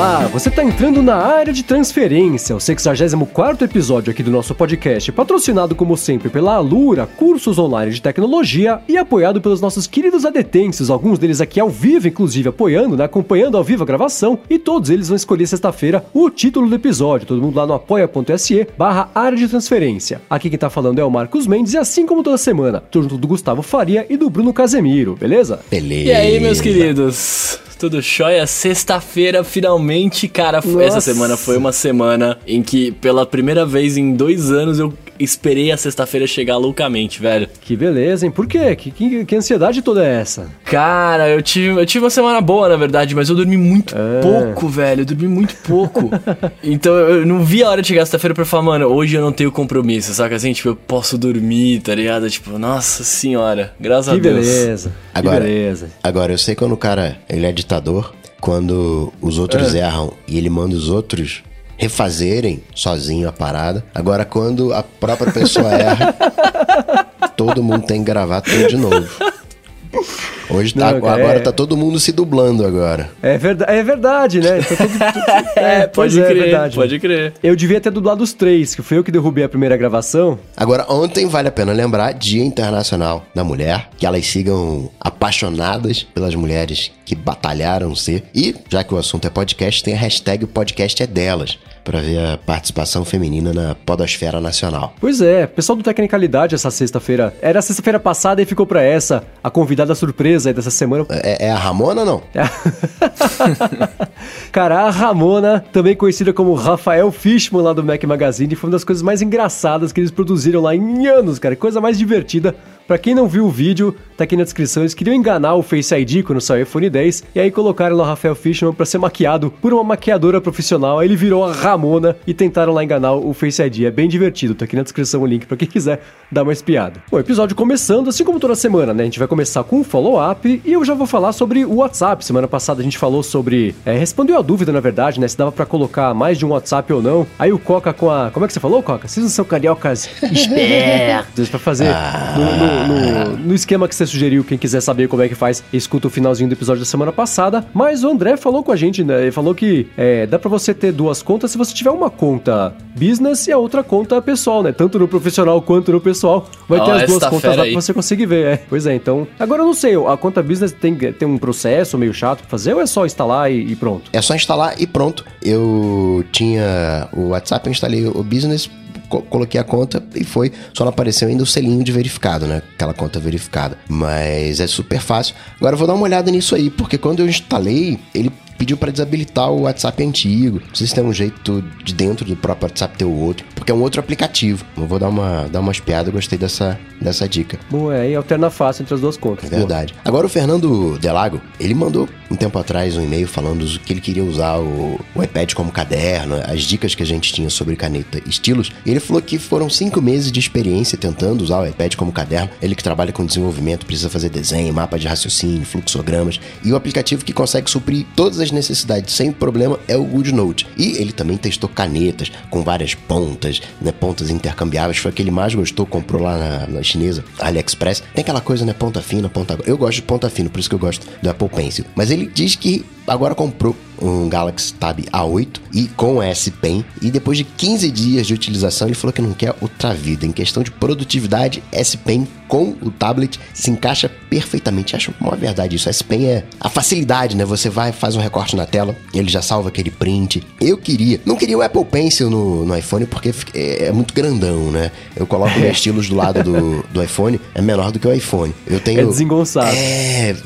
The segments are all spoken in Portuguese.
Olá, você está entrando na área de transferência, o 64 episódio aqui do nosso podcast, patrocinado como sempre pela Alura, cursos online de tecnologia e apoiado pelos nossos queridos adetenses, alguns deles aqui ao vivo, inclusive apoiando, né, acompanhando ao vivo a gravação, e todos eles vão escolher sexta-feira o título do episódio, todo mundo lá no apoia.se barra área de transferência. Aqui quem tá falando é o Marcos Mendes e assim como toda semana, tô junto do Gustavo Faria e do Bruno Casemiro, beleza? Beleza. E aí, meus queridos? Tudo jóia? Sexta-feira, finalmente, cara. Nossa. Essa semana foi uma semana em que, pela primeira vez em dois anos, eu esperei a sexta-feira chegar loucamente, velho. Que beleza, hein? Por quê? Que, que, que ansiedade toda é essa? Cara, eu tive, eu tive uma semana boa, na verdade, mas eu dormi muito É. pouco, velho. Eu dormi muito pouco. então eu não vi a hora de chegar sexta-feira pra falar, mano, hoje eu não tenho compromisso, saca assim? Tipo, eu posso dormir, tá ligado? Tipo, nossa senhora, graças Que a Deus. beleza. Agora- Que beleza. Agora, eu sei quando o cara ele é ditador, quando os outros erram e ele manda os outros refazerem sozinho a parada. Agora, quando a própria pessoa erra, todo mundo tem que gravar tudo de novo. Hoje tá, Não, cara, agora é- tá todo mundo se dublando agora. É, verda é verdade, né? Tá tudo- É, pode é, crer, verdade. pode crer. Eu devia ter dublado os três, que foi eu que derrubei a primeira gravação. Agora, ontem vale a pena lembrar Dia Internacional da Mulher, que elas sigam apaixonadas pelas mulheres que batalharam ser. E, já que o assunto é podcast, tem a hashtag o podcast é delas, pra ver a participação feminina na podosfera nacional. Pois é, pessoal do Tecnicalidade essa sexta-feira. Era sexta-feira passada e ficou pra essa, a convidada surpresa aí dessa semana. É, é a Ramona ou não? Cara, a Ramona, também conhecida como Rafael Fishman lá do Mac Magazine, foi uma das coisas mais engraçadas que eles produziram lá em anos, cara. Coisa mais divertida. Pra quem não viu o vídeo, tá aqui na descrição. Eles queriam enganar o Face ID quando saiu o iPhone 10. E aí colocaram lá o Rafael Fishman pra ser maquiado por uma maquiadora profissional. Aí ele virou a Ramona e tentaram lá enganar o Face ID. É bem divertido. Tá aqui na descrição o link pra quem quiser dar uma espiada. Bom, episódio começando, assim como toda semana, né? A gente vai começar com um follow-up e eu já vou falar sobre o WhatsApp. Semana passada a gente falou sobre. É, respondeu a dúvida, na verdade, né? Se dava pra colocar mais de um WhatsApp ou não. Aí o Coca com a. Como é que você falou, Coca? Vocês não são cariocas espertos pra fazer no, no- no- no esquema que você sugeriu. Quem quiser saber como é que faz, escuta o finalzinho do episódio da semana passada. Mas o André falou com a gente, né? Ele falou que é, dá pra você ter duas contas se você tiver uma conta business e a outra conta pessoal, né? Tanto no profissional quanto no pessoal. Vai ter Ó, as duas contas lá aí. pra você conseguir ver. É. Pois é, então. Agora eu não sei, a conta business tem, tem um processo meio chato pra fazer ou é só instalar e, e pronto? É só instalar e pronto. Eu tinha o WhatsApp, eu instalei o Business, co- coloquei a conta e foi. Só não apareceu ainda o selinho de verificado, né? Aquela conta verificada. Mas é super fácil. Agora eu vou dar uma olhada nisso aí, porque quando eu instalei, ele pediu para desabilitar o WhatsApp antigo. Não sei se tem um jeito de dentro do próprio WhatsApp ter o outro, porque é um outro aplicativo. Eu vou dar uma, dar uma espiada, gostei dessa, dessa dica. Bom, é, aí alterna fácil entre as duas contas. É Boa. verdade. Agora o Fernando Delago, ele mandou um tempo atrás um e-mail falando que ele queria usar o, o iPad como caderno, as dicas que a gente tinha sobre caneta e estilos. E ele falou que foram cinco meses de experiência tentando usar o iPad como caderno. Ele que trabalha com desenvolvimento, precisa fazer desenho, mapa de raciocínio, fluxogramas. E o aplicativo que consegue suprir todas as necessidades sem problema é o GoodNote. E ele também testou canetas com várias pontas, né, pontas intercambiáveis. Foi a que ele mais gostou, comprou lá na, na chinesa, AliExpress. Tem aquela coisa, né, ponta fina, ponta... Eu gosto de ponta fina, por isso que eu gosto do Apple Pencil. Mas ele diz que agora comprou um Galaxy Tab A8 e com S Pen e depois de 15 dias de utilização ele falou que não quer outra vida. Em questão de produtividade, S Pen com o tablet se encaixa perfeitamente. Acho uma verdade isso. S Pen é a facilidade, né? Você vai, faz um recorte na tela, ele já salva aquele print. Eu queria, não queria o Apple Pencil no, no iPhone porque é, é muito grandão, né? Eu coloco meus estilos do lado do, do iPhone, é menor do que o iPhone. Eu tenho É desengonçado. é,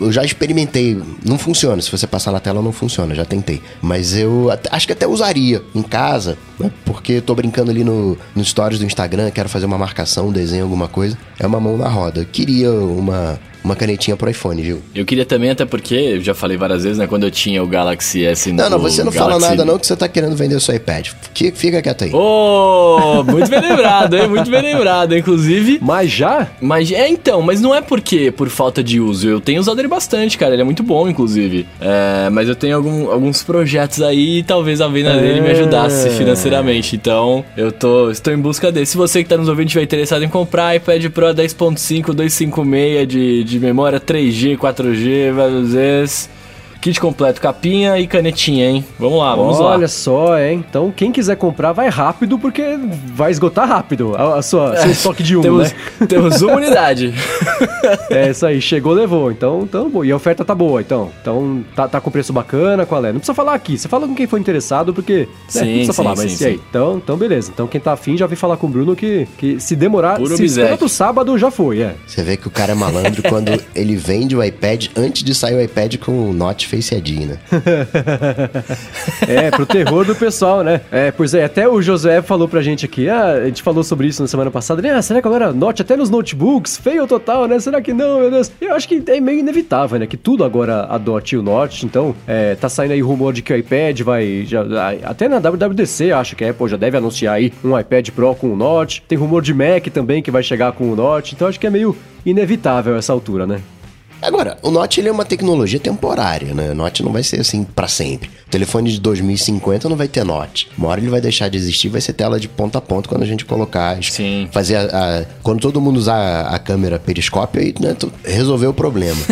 eu já experimentei. Não funciona. Se você passar na tela, não funciona. Já tentei. Mas eu até- acho que até usaria em casa, né? Porque tô brincando ali no, no stories do Instagram, quero fazer uma marcação, um desenho, alguma coisa. É uma mão na roda. Eu queria uma, uma canetinha pro iPhone, viu? Eu queria também, até porque, eu já falei várias vezes, né? Quando eu tinha o Galaxy S Não, não, você não fala Galaxy- nada não que você tá querendo vender o seu iPad. Fica, fica quieto aí. Ô, muito bem lembrado, hein? Muito bem lembrado, inclusive. Mas já? Mas é então, mas não é porque por falta de uso. Eu tenho usado ele bastante, cara. Ele é muito bom, inclusive. É, mas eu tenho algum- alguns projetos aí e talvez a venda dele me ajudasse É. financeiramente. Então, eu tô, estou em busca dele. Se você que tá nos ouvindo tiver interessado em comprar iPad Pro 10.5, 256 de, de memória 3G, 4G, várias vezes. Kit completo, capinha e canetinha, hein? Vamos lá, vamos Olha lá. Olha só, hein? Então, quem quiser comprar, vai rápido, porque vai esgotar rápido a, a sua, seu estoque de um, temos, né? temos uma unidade. É isso aí, chegou, levou. Então, então, bom. E a oferta tá boa, então. Então, tá, tá com preço bacana, qual é? Não precisa falar aqui, você fala com quem for interessado, porque. né, Sim, não precisa sim, falar, mas sim, e aí? Então, então, beleza. Então, quem tá afim já vem falar com o Bruno que, que se demorar. Puro se esperar pro sábado, já foi, é. Você vê que o cara é malandro quando ele vende o iPad antes de sair o iPad com o Note Face ID, né? É, pro terror do pessoal, né? É, pois é, até o Josué falou pra gente aqui, ah, a gente falou sobre isso na semana passada, né? Ah, será que agora Note até nos notebooks, feio total, né? Será que não, meu Deus? Eu acho que é meio inevitável, né? Que tudo agora adote o Note, então é, tá saindo aí rumor de que o iPad vai, já, até na WWDC acho que a Apple já deve anunciar aí um iPad Pro com o Note, tem rumor de Mac também que vai chegar com o Note, então acho que é meio inevitável essa altura, né? Agora, o Note ele é uma tecnologia temporária, né? O Note não vai ser assim pra sempre. Telefone de 2050 não vai ter Note. Uma hora ele vai deixar de existir, vai ser tela de ponta a ponta quando a gente colocar. Sim. Fazer a, a- Quando todo mundo usar a, câmera periscópio, aí né, tu- resolveu o problema.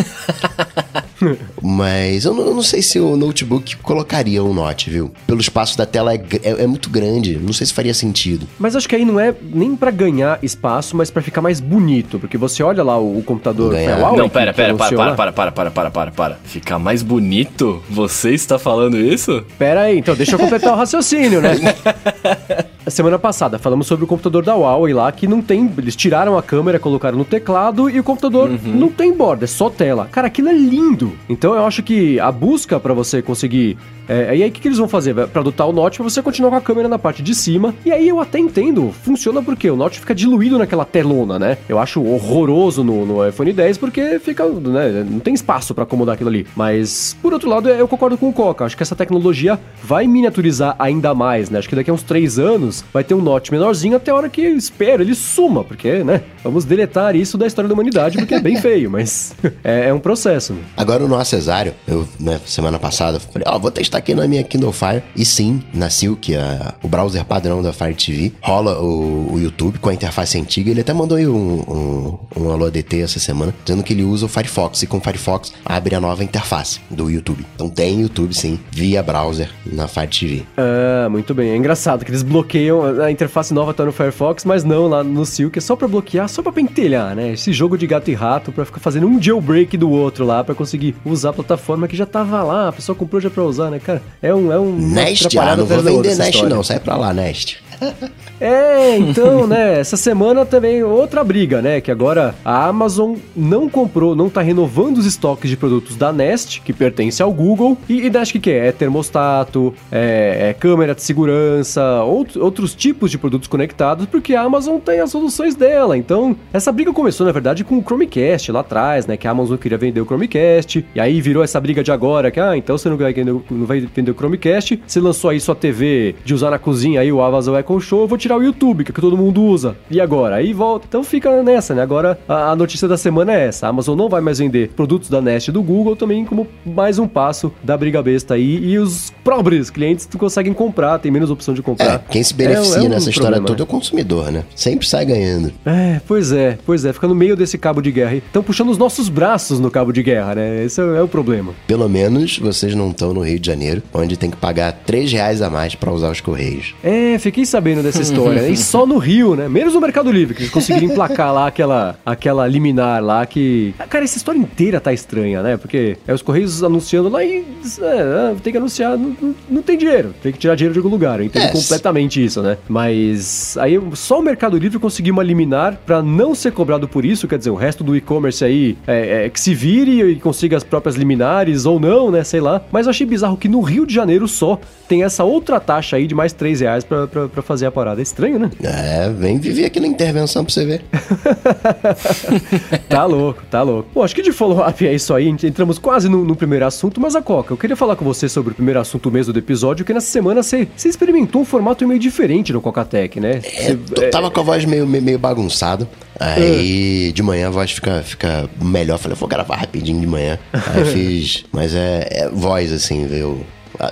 Mas eu não, eu não sei se o notebook colocaria um Note, viu? Pelo espaço da tela é, é- é muito grande. Não sei se faria sentido. Mas acho que aí não é nem pra ganhar espaço, mas pra ficar mais bonito, porque você olha lá o, o computador Ganhar. Huawei Não, que- pera, pera, para, para, para, para, para, para, para, para. Ficar mais bonito? Você está falando isso? Pera aí, então deixa eu completar o raciocínio, né? A semana passada falamos sobre o computador da Huawei lá, que não tem. Eles tiraram a câmera, colocaram no teclado e o computador não tem borda, é só tela. Cara, aquilo é lindo. Então eu acho que a busca pra você conseguir. É, e aí o que, que eles vão fazer? Pra adotar o Note, pra você continuar com a câmera na parte de cima. E aí eu até entendo, funciona porque o Note fica diluído naquela telona, né? Eu acho horroroso no, no iPhone 10 porque fica, né, não tem espaço pra acomodar aquilo ali. Mas, por outro lado, eu concordo com o Coca. Acho que essa tecnologia vai miniaturizar ainda mais, né? Acho que daqui a uns três anos vai ter um Note menorzinho até a hora que eu espero ele suma, porque, né? Vamos deletar isso da história da humanidade porque é bem feio, mas é, é um processo. Agora o nosso Cesário, eu, né, semana passada, falei, ó, vou testar aqui na minha Kindle Fire. E sim, na Silk, a- o browser padrão da Fire TV, rola o, o YouTube com a interface antiga. Ele até mandou aí um, um, um alô ADT essa semana, dizendo que ele usa o Firefox. E com o Firefox abre a nova interface do YouTube. Então tem YouTube, sim, via browser na Fire TV. Ah, muito bem. É engraçado que eles bloqueiam a interface nova tá no Firefox, mas não lá no Silk, é só pra bloquear, só pra pentelhar, né? Esse jogo de gato e rato pra ficar fazendo um jailbreak do outro lá pra conseguir usar a plataforma que já tava lá, a pessoa comprou já pra usar, né, cara? É um é um Nest, ah, não vou vender Nest história. não, sai pra lá, Nest. É, então, né, essa semana também outra briga, né, que agora a Amazon não comprou, não tá renovando os estoques de produtos da Nest, que pertence ao Google, e, e Nest o que que é? É termostato, é, é câmera de segurança, out- outros tipos de produtos conectados, porque a Amazon tem as soluções dela, então essa briga começou, na verdade, com o Chromecast lá atrás, né, que a Amazon queria vender o Chromecast, e aí virou essa briga de agora, que, ah, então você não vai, vender o- não vai vender o Chromecast, você lançou aí sua TV de usar na cozinha, aí o Amazon Echo Show, eu vou tirar o YouTube, que é o que todo mundo usa. E agora? Aí volta. Então fica nessa, né? Agora a, a notícia da semana é essa. A Amazon não vai mais vender produtos da Nest e do Google também como mais um passo da briga besta aí. E os pobres clientes não conseguem comprar, tem menos opção de É, comprar. quem se beneficia É- é um nessa história problema, toda é né? o consumidor, né? Sempre sai ganhando. É, pois é, pois é. Fica no meio desse cabo de guerra aí. Estão puxando os nossos braços no cabo de guerra, né? Esse é, é o problema. Pelo menos vocês não estão no Rio de Janeiro, onde tem que pagar 3 reais a mais pra usar os correios. É, fiquei sabendo dessa história, né? E só no Rio, né? Menos no Mercado Livre, que eles conseguiram emplacar lá aquela, aquela liminar lá que. Ah, Cara, essa história inteira tá estranha, né? Porque é os Correios anunciando lá e. É, tem que anunciar, não, não- não tem dinheiro. Tem que tirar dinheiro de algum lugar. Eu entendo É, completamente isso, né? Mas aí só o Mercado Livre conseguiu uma liminar pra não ser cobrado por isso. Quer dizer, o resto do e-commerce aí é, é que se vire e consiga as próprias liminares ou não, né? Sei lá. Mas eu achei bizarro que no Rio de Janeiro só tem essa outra taxa aí de mais 3 reais pra, pra, pra fazer a parada. É estranho, né? É, vem viver aqui na intervenção pra você ver. Tá louco, tá louco. Bom, acho que de follow-up é isso aí. Entramos quase no, no primeiro assunto, mas a Coca, eu queria falar com você sobre o primeiro assunto mesmo do episódio, que nessa semana você, você experimentou um formato meio diferente no Coca-Tech, né? É, Você- eu tava com a voz meio, meio, bagunçada. Aí de manhã a voz fica, fica melhor. Falei, vou gravar rapidinho de manhã. Aí fiz. Mas é, é voz assim, viu?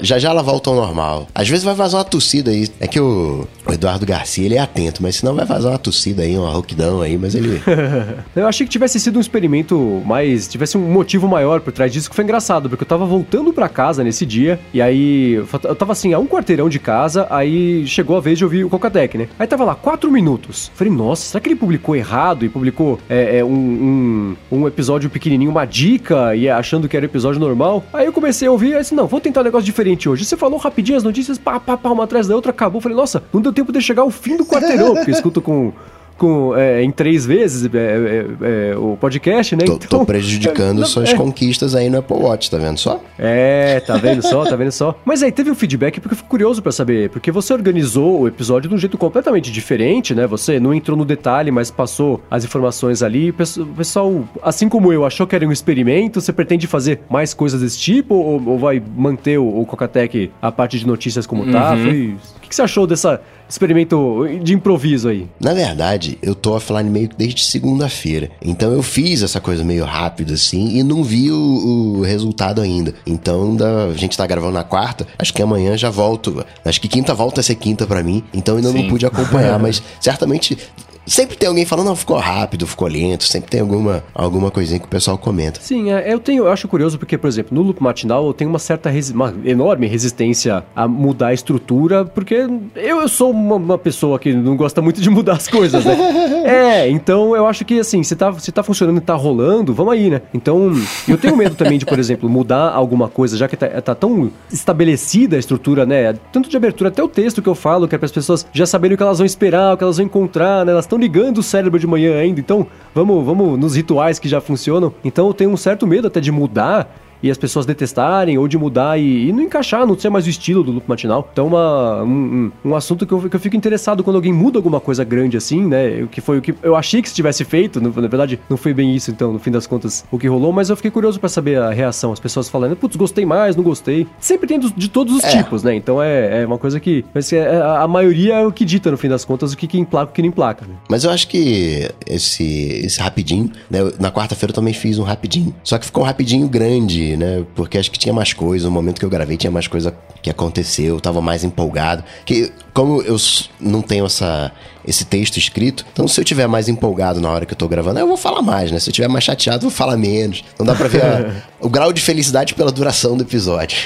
Já já ela volta ao normal. Às vezes vai vazar uma tossida aí. É que o, Eduardo Garcia, ele é atento, mas senão vai fazer uma tossida aí, uma rouquidão aí, mas ele. eu achei que tivesse sido um experimento mais. tivesse um motivo maior por trás disso, que foi engraçado, porque eu tava voltando para casa nesse dia, e aí. Eu tava assim, a um quarteirão de casa, aí chegou a vez de ouvir o Cocatec, né? Aí tava lá, quatro minutos. Falei, nossa, será que ele publicou errado e publicou é, é, um, um, um, episódio pequenininho, uma dica, e achando que era episódio normal? Aí eu comecei a ouvir, aí disse, não, vou tentar um negócio diferente hoje. Você falou rapidinho as notícias, pá, pá, pá, uma atrás da outra, acabou. Falei, nossa, não deu tempo de chegar ao fim do quarteirão, porque escuto com com, é, em três vezes é, é, é, o podcast, né? Tô, então, tô prejudicando suas é. conquistas aí no Apple Watch, tá vendo só? É, tá vendo só, tá vendo só. Mas aí teve um feedback porque eu fico curioso para saber, porque você organizou o episódio de um jeito completamente diferente, né? Você não entrou no detalhe, mas passou as informações ali. O pessoal, assim como eu, achou que era um experimento. Você pretende fazer mais coisas desse tipo ou, ou vai manter o, o Cocatec a parte de notícias como tá? uhum. tá? Foi, que você achou dessa experimento de improviso aí? Na verdade, eu tô offline meio que desde segunda-feira. Então eu fiz essa coisa meio rápido assim e não vi o, o resultado ainda. Então da, a gente tá gravando na quarta, acho que amanhã já volto. Acho que quinta volta a ser quinta para mim, então ainda Sim. não pude acompanhar, mas certamente Sempre tem alguém falando, não, ficou rápido, ficou lento, sempre tem alguma, alguma coisinha que o pessoal comenta. Sim, é, eu tenho, eu acho curioso porque, por exemplo, no loop matinal eu tenho uma certa, uma enorme resistência a mudar a estrutura, porque eu, eu sou uma, uma, pessoa que não gosta muito de mudar as coisas, né? é, então eu acho que assim, se tá, se tá funcionando e tá rolando, vamos aí, né? Então, eu tenho medo também de, por exemplo, mudar alguma coisa, já que tá, tá tão estabelecida a estrutura, né? Tanto de abertura até o texto que eu falo, que é para as pessoas já saberem o que elas vão esperar, o que elas vão encontrar, né? Elas estão ligando o cérebro de manhã ainda, então vamos, vamos nos rituais que já funcionam. Então eu tenho um certo medo até de mudar e as pessoas detestarem ou de mudar e, e, não encaixar, não ser mais o estilo do loop matinal. Então, uma, um, um, assunto que eu, que eu fico interessado quando alguém muda alguma coisa grande assim, né? O que foi o que eu achei que se tivesse feito, na verdade, não foi bem isso, então, no fim das contas, o que rolou, mas eu fiquei curioso para saber a reação, as pessoas falando, putz, gostei mais, não gostei. Sempre tem de todos os é. tipos, né? Então é, é uma coisa que. Mas é, a, a maioria é o que dita, no fim das contas, o que, que emplaca o que não emplaca. Né? Mas eu acho que esse, esse rapidinho, né? Na quarta-feira eu também fiz um rapidinho. Só que ficou um rapidinho grande, né? Porque acho que tinha mais coisa. No momento que eu gravei, tinha mais coisa que aconteceu. Eu tava mais empolgado. Que, como eu não tenho essa, esse texto escrito, então se eu tiver mais empolgado na hora que eu tô gravando, eu vou falar mais, né? Se eu tiver mais chateado, eu vou falar menos. Não dá pra ver a, o grau de felicidade pela duração do episódio.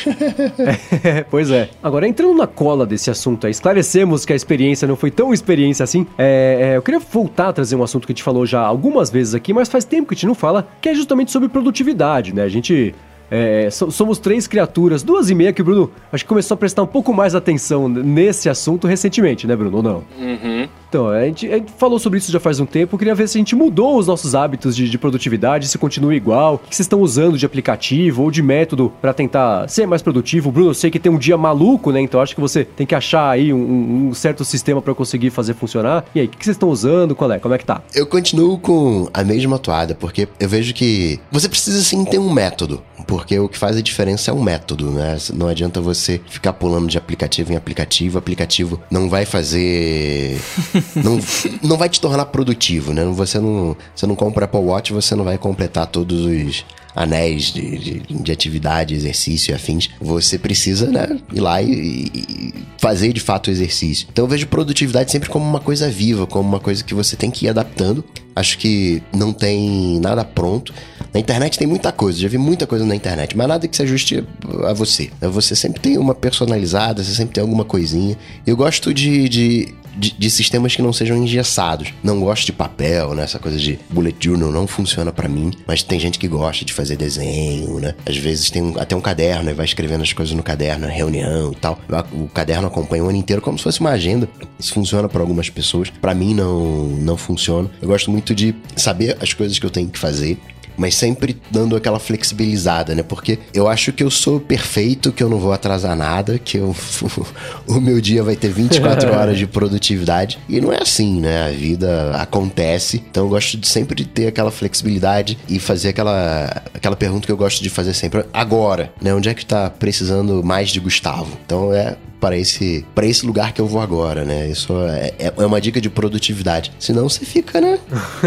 é, pois é. Agora, entrando na cola desse assunto, esclarecemos que a experiência não foi tão experiência assim. É, é, eu queria voltar a trazer um assunto que a gente falou já algumas vezes aqui, mas faz tempo que a gente não fala, que é justamente sobre produtividade, né? A gente é, somos três criaturas, duas e meia que o Bruno acho que começou a prestar um pouco mais atenção nesse assunto recentemente, né, Bruno? Ou não? Uhum. Então, a gente, a gente, falou sobre isso já faz um tempo. Eu queria ver se a gente mudou os nossos hábitos de, de produtividade, se continua igual, o que vocês estão usando de aplicativo ou de método para tentar ser mais produtivo. Bruno, eu sei que tem um dia maluco, né? Então acho que você tem que achar aí um, um certo sistema para conseguir fazer funcionar. E aí, o que vocês estão usando? Qual é? Como é que tá? Eu continuo com a mesma toada, porque eu vejo que você precisa sim ter um método. Porque o que faz a diferença é o método, né? Não adianta você ficar pulando de aplicativo em aplicativo. O aplicativo não vai fazer. não, não vai te tornar produtivo, né? Você não, você não compra Apple Watch, você não vai completar todos os anéis de, de, de, atividade, exercício e afins, você precisa, né, ir lá e, e, fazer de fato o exercício. Então eu vejo produtividade sempre como uma coisa viva, como uma coisa que você tem que ir adaptando. Acho que não tem nada pronto. Na internet tem muita coisa, já vi muita coisa na internet, mas nada que se ajuste a você. Você sempre tem uma personalizada, você sempre tem alguma coisinha. Eu gosto de, de de, de, sistemas que não sejam engessados. Não gosto de papel, né? Essa coisa de bullet journal não funciona para mim, mas tem gente que gosta de fazer desenho, né? Às vezes tem um, até um caderno e vai escrevendo as coisas no caderno, reunião e tal. O caderno acompanha o ano inteiro como se fosse uma agenda. Isso funciona para algumas pessoas. Para mim não não funciona. Eu gosto muito de saber as coisas que eu tenho que fazer mas sempre dando aquela flexibilizada, né? Porque eu acho que eu sou perfeito, que eu não vou atrasar nada, que eu, o meu dia vai ter 24 horas de produtividade. E não é assim, né? A vida acontece. Então eu gosto de sempre de ter aquela flexibilidade e fazer aquela, aquela pergunta que eu gosto de fazer sempre. Agora, né? Onde é que tá precisando mais de Gustavo? Então é para esse, para esse lugar que eu vou agora, né? Isso é, é, é uma dica de produtividade. Senão você fica, né?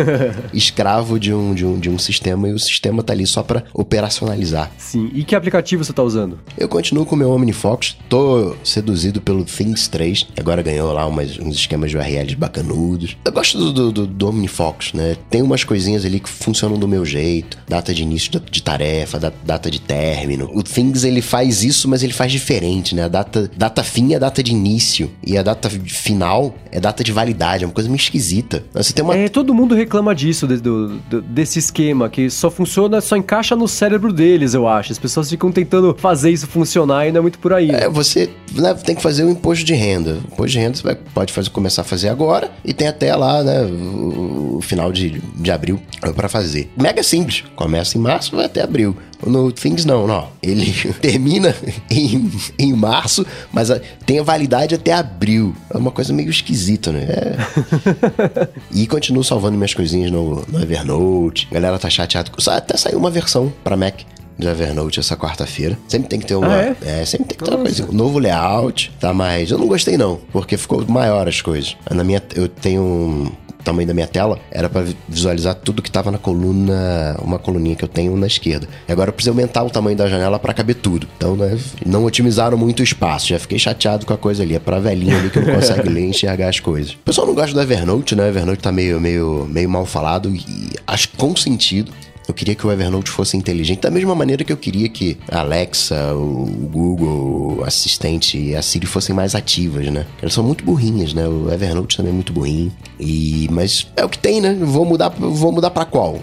escravo de um, de, um, de um sistema e o sistema tá ali só para operacionalizar. Sim. E que aplicativo você tá usando? Eu continuo com o meu OmniFocus, tô seduzido pelo Things 3, agora ganhou lá umas, uns esquemas de URLs bacanudos. Eu gosto do, do, do, do OmniFocus, né? Tem umas coisinhas ali que funcionam do meu jeito, data de início de, de tarefa, data de término. O Things ele faz isso, mas ele faz diferente, né? A data, data fim é data de início e a data final é data de validade, é uma coisa meio esquisita. Você tem uma... É, todo mundo reclama disso, de, do, do, desse esquema, que só funciona, só encaixa no cérebro deles, eu acho. As pessoas ficam tentando fazer isso funcionar e não é muito por aí. É, você né, tem que fazer o imposto de renda. O imposto de renda você vai, pode fazer, começar a fazer agora e tem até lá, né, o, o final de, de abril para fazer. Mega simples. Começa em março, vai até abril. No Things não, não. Ele termina em, em março, mas a, tem a validade até abril. É uma coisa meio esquisita, né? É. e continuo salvando minhas coisinhas no, no Evernote. A galera tá chateada. Até saiu uma versão para Mac de Evernote essa quarta-feira. Sempre tem que ter uma. Ah, é? é? sempre tem que ter Nossa. uma coisa. Novo layout, tá mais. Eu não gostei, não, porque ficou maior as coisas. Na minha. Eu tenho um tamanho da minha tela era para visualizar tudo que tava na coluna, uma coluninha que eu tenho na esquerda. E agora eu preciso aumentar o tamanho da janela para caber tudo. Então, né, não otimizaram muito o espaço. Já fiquei chateado com a coisa ali. É pra velhinha ali que não consegue ler e enxergar as coisas. O pessoal não gosta do Evernote, né? O Evernote tá meio, meio, meio mal falado e acho com sentido. Eu queria que o Evernote fosse inteligente, da mesma maneira que eu queria que a Alexa, o Google, o assistente e a Siri fossem mais ativas, né? Elas são muito burrinhas, né? O Evernote também é muito burrinho. E mas é o que tem, né? Vou mudar, vou mudar para qual?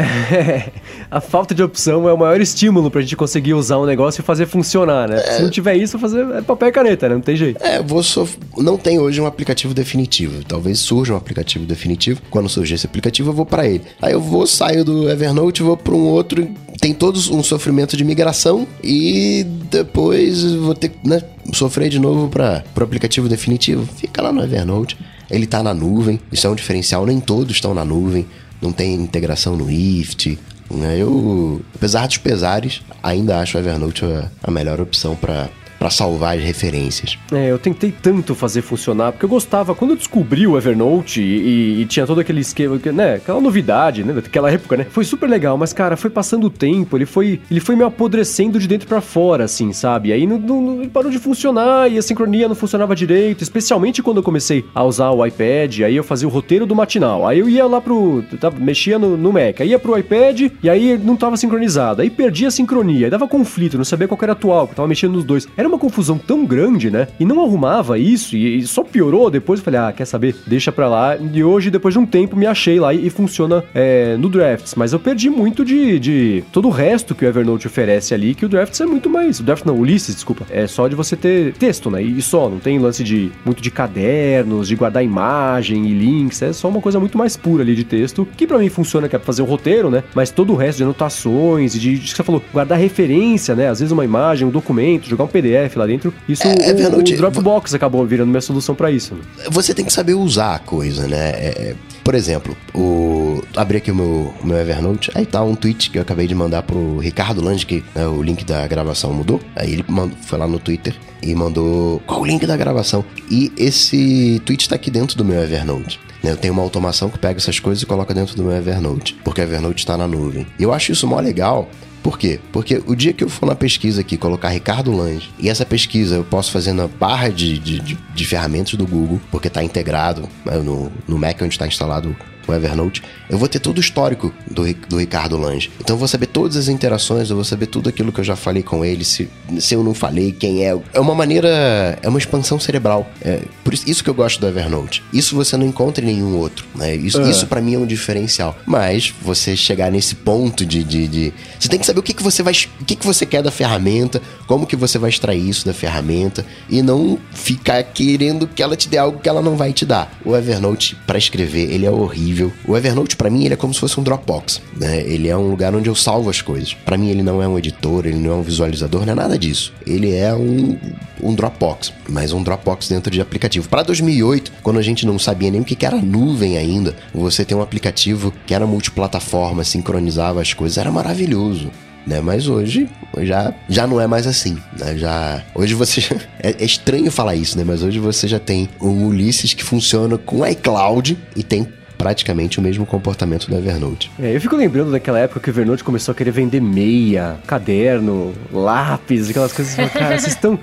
a falta de opção é o maior estímulo pra gente conseguir usar um negócio e fazer funcionar, né? É... Se não tiver isso, fazer é papel e caneta, né? Não tem jeito. É, vou sof... não tem hoje um aplicativo definitivo. Talvez surja um aplicativo definitivo. Quando surgir esse aplicativo, eu vou para ele. Aí eu vou, saio do Evernote, vou para um outro. Tem todos um sofrimento de migração e depois vou ter, né, sofrer de novo para o aplicativo definitivo. Fica lá no Evernote. Ele tá na nuvem. Isso é um diferencial. Nem todos estão na nuvem não tem integração no IFT. Né? Eu, apesar dos pesares, ainda acho o Evernote a, a melhor opção para para salvar as referências. É, eu tentei tanto fazer funcionar, porque eu gostava, quando eu descobri o Evernote e, e, e tinha todo aquele esquema, né, aquela novidade, né, daquela época, né, foi super legal, mas cara, foi passando o tempo, ele foi, ele foi me apodrecendo de dentro para fora, assim, sabe? Aí não, não, ele parou de funcionar e a sincronia não funcionava direito, especialmente quando eu comecei a usar o iPad, aí eu fazia o roteiro do matinal, aí eu ia lá pro, tava, mexia no, no Mac, aí ia pro iPad e aí não tava sincronizado, aí perdia a sincronia, aí dava conflito, não sabia qual era atual, eu tava mexendo nos dois. Era uma confusão tão grande, né? E não arrumava isso e, só piorou. Depois eu falei, ah, quer saber? Deixa pra lá. E hoje, depois de um tempo, me achei lá e, e funciona é, no Drafts. Mas eu perdi muito de, de todo o resto que o Evernote oferece ali, que o Drafts é muito mais. O Drafts não, o Ulysses, desculpa. É só de você ter texto, né? E só, não tem lance de muito de cadernos, de guardar imagem e links. É só uma coisa muito mais pura ali de texto, que para mim funciona, que é pra fazer um roteiro, né? Mas todo o resto de anotações e de, de que você falou, guardar referência, né? Às vezes uma imagem, um documento, jogar um PDF PDF lá dentro. Isso é, é o, o, Dropbox acabou virando minha solução para isso. Você tem que saber usar a coisa, né? É, é, por exemplo, o abri aqui o meu, meu Evernote, aí tá um tweet que eu acabei de mandar pro Ricardo Lange, que né, o link da gravação mudou. Aí ele mandou, foi lá no Twitter e mandou qual o link da gravação. E esse tweet tá aqui dentro do meu Evernote. Né? Eu tenho uma automação que pega essas coisas e coloca dentro do meu Evernote, porque o Evernote está na nuvem. E eu acho isso mó legal, por quê? Porque o dia que eu for na pesquisa aqui, colocar Ricardo Lange, e essa pesquisa eu posso fazer na barra de, de, de, de ferramentas do Google, porque está integrado né, no, no Mac onde está instalado Evernote, eu vou ter todo o histórico do, do Ricardo Lange. Então eu vou saber todas as interações, eu vou saber tudo aquilo que eu já falei com ele, se, se eu não falei, quem é. É uma maneira, é uma expansão cerebral. É, por isso, isso que eu gosto do Evernote. Isso você não encontra em nenhum outro. Né? Isso, é. isso para mim é um diferencial. Mas você chegar nesse ponto de, de, de, Você tem que saber o que, que você vai. O que, que você quer da ferramenta, como que você vai extrair isso da ferramenta e não ficar querendo que ela te dê algo que ela não vai te dar. O Evernote, para escrever, ele é horrível O Evernote, para mim, ele é como se fosse um Dropbox. Né? Ele é um lugar onde eu salvo as coisas. Para mim, ele não é um editor, ele não é um visualizador, não é nada disso. Ele é um, um Dropbox, mas um Dropbox dentro de aplicativo. Para 2008, quando a gente não sabia nem o que era nuvem ainda, você tem um aplicativo que era multiplataforma, sincronizava as coisas, era maravilhoso né? Mas hoje já, já não é mais assim, né? Já, hoje você... Já, é, é estranho falar isso, né? Mas hoje você já tem um Ulysses que funciona com iCloud e tem praticamente o mesmo comportamento do Evernote. É, eu fico lembrando daquela época que o Evernote começou a querer vender meia, caderno, lápis, aquelas coisas. Cara, vocês estão.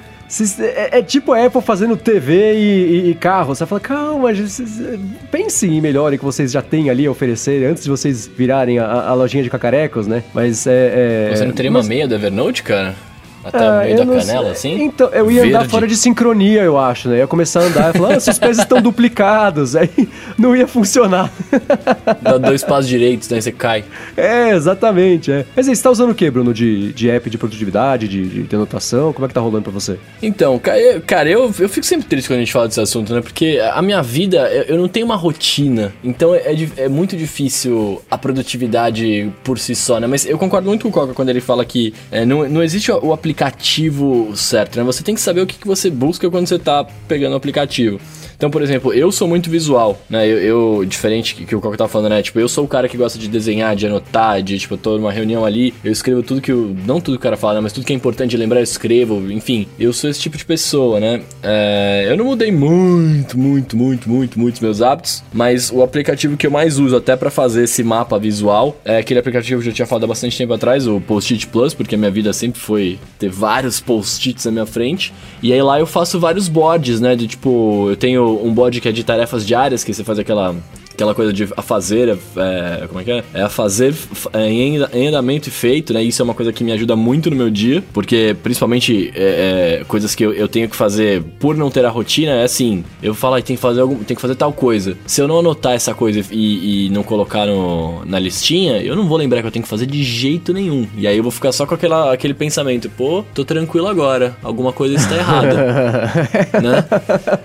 É, é, tipo a Apple fazendo TV e, e, e carro. Você fala, calma, pensem em melhor que vocês já têm ali a oferecer antes de vocês virarem a, a lojinha de cacarecos, né? Mas é. é Você não teria mas... uma meia do Evernote, cara? Até ah, o meio da canela, sei. assim? Então, eu ia Verde. andar fora de sincronia, eu acho, né? Eu ia começar a andar e falar, ah, seus pés estão duplicados. Aí não ia funcionar. Dá dois passos direitos, daí você cai. É, exatamente. É. Mas aí, você tá usando o que, Bruno? De, de app de produtividade, de, de, de anotação? Como é que tá rolando pra você? Então, cara, eu, eu fico sempre triste quando a gente fala desse assunto, né? Porque a minha vida, eu não tenho uma rotina. Então é, é muito difícil a produtividade por si só, né? Mas eu concordo muito com o Coca quando ele fala que é, não, não existe o aplicativo aplicativo certo, né? Você tem que saber o que, que você busca quando você está pegando o aplicativo. Então, por exemplo, eu sou muito visual, né? Eu, eu diferente que, que o Coco tá falando, né? Tipo, eu sou o cara que gosta de desenhar, de anotar, de, tipo, eu tô numa reunião ali, eu escrevo tudo que o. Não tudo que o cara fala, né? Mas tudo que é importante lembrar, eu escrevo. Enfim, eu sou esse tipo de pessoa, né? É, eu não mudei muito, muito, muito, muito, muito meus hábitos, mas o aplicativo que eu mais uso até para fazer esse mapa visual é aquele aplicativo que eu já tinha falado há bastante tempo atrás, o Post-it Plus, porque a minha vida sempre foi ter vários post-its na minha frente. E aí lá eu faço vários boards, né? De tipo, eu tenho um bode que é de tarefas diárias, que você faz aquela aquela coisa de a fazer, é, como é que é? É a fazer é, em, andamento e feito, né? Isso é uma coisa que me ajuda muito no meu dia, porque principalmente é, é, coisas que eu, eu, tenho que fazer por não ter a rotina, é assim, eu falo, ah, tem que fazer algum, tem que fazer tal coisa. Se eu não anotar essa coisa e, e não colocar no, na listinha, eu não vou lembrar que eu tenho que fazer de jeito nenhum. E aí eu vou ficar só com aquela, aquele pensamento, pô, tô tranquilo agora, alguma coisa está errada, né?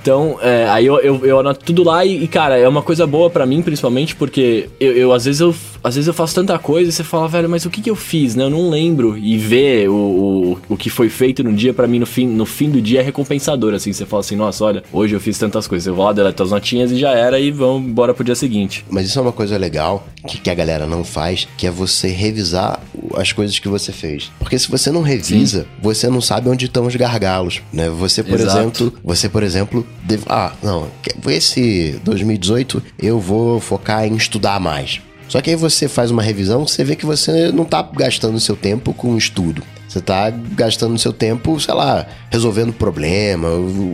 Então, é, aí eu, eu, eu, anoto tudo lá e, e, cara, é uma coisa boa para para mim, principalmente, porque eu, eu, às vezes eu às vezes eu faço tanta coisa e você fala, velho, mas o que, que eu fiz, né? Eu não lembro. E ver o, o, o que foi feito no dia, para mim, no fim, no fim do dia é recompensador, assim. Você fala assim, nossa, olha, hoje eu fiz tantas coisas. Eu vou lá, deleto as notinhas e já era e vamos embora pro dia seguinte. Mas isso é uma coisa legal que, que a galera não faz, que é você revisar as coisas que você fez. Porque se você não revisa, Sim. você não sabe onde estão os gargalos, né? Você, por Exato. exemplo, você, por exemplo, deve, ah, não, esse 2018 eu vou focar em estudar mais. Só que aí você faz uma revisão, você vê que você não está gastando seu tempo com estudo. Você está gastando seu tempo, sei lá, resolvendo problema,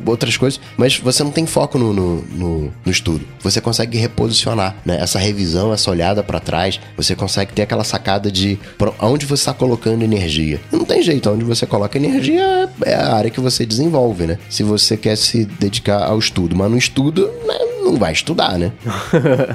outras coisas, mas você não tem foco no, no, no, no estudo. Você consegue reposicionar, né? Essa revisão, essa olhada para trás, você consegue ter aquela sacada de aonde você está colocando energia. Não tem jeito, onde você coloca energia é a área que você desenvolve, né? Se você quer se dedicar ao estudo, mas no estudo, né? Não vai estudar, né?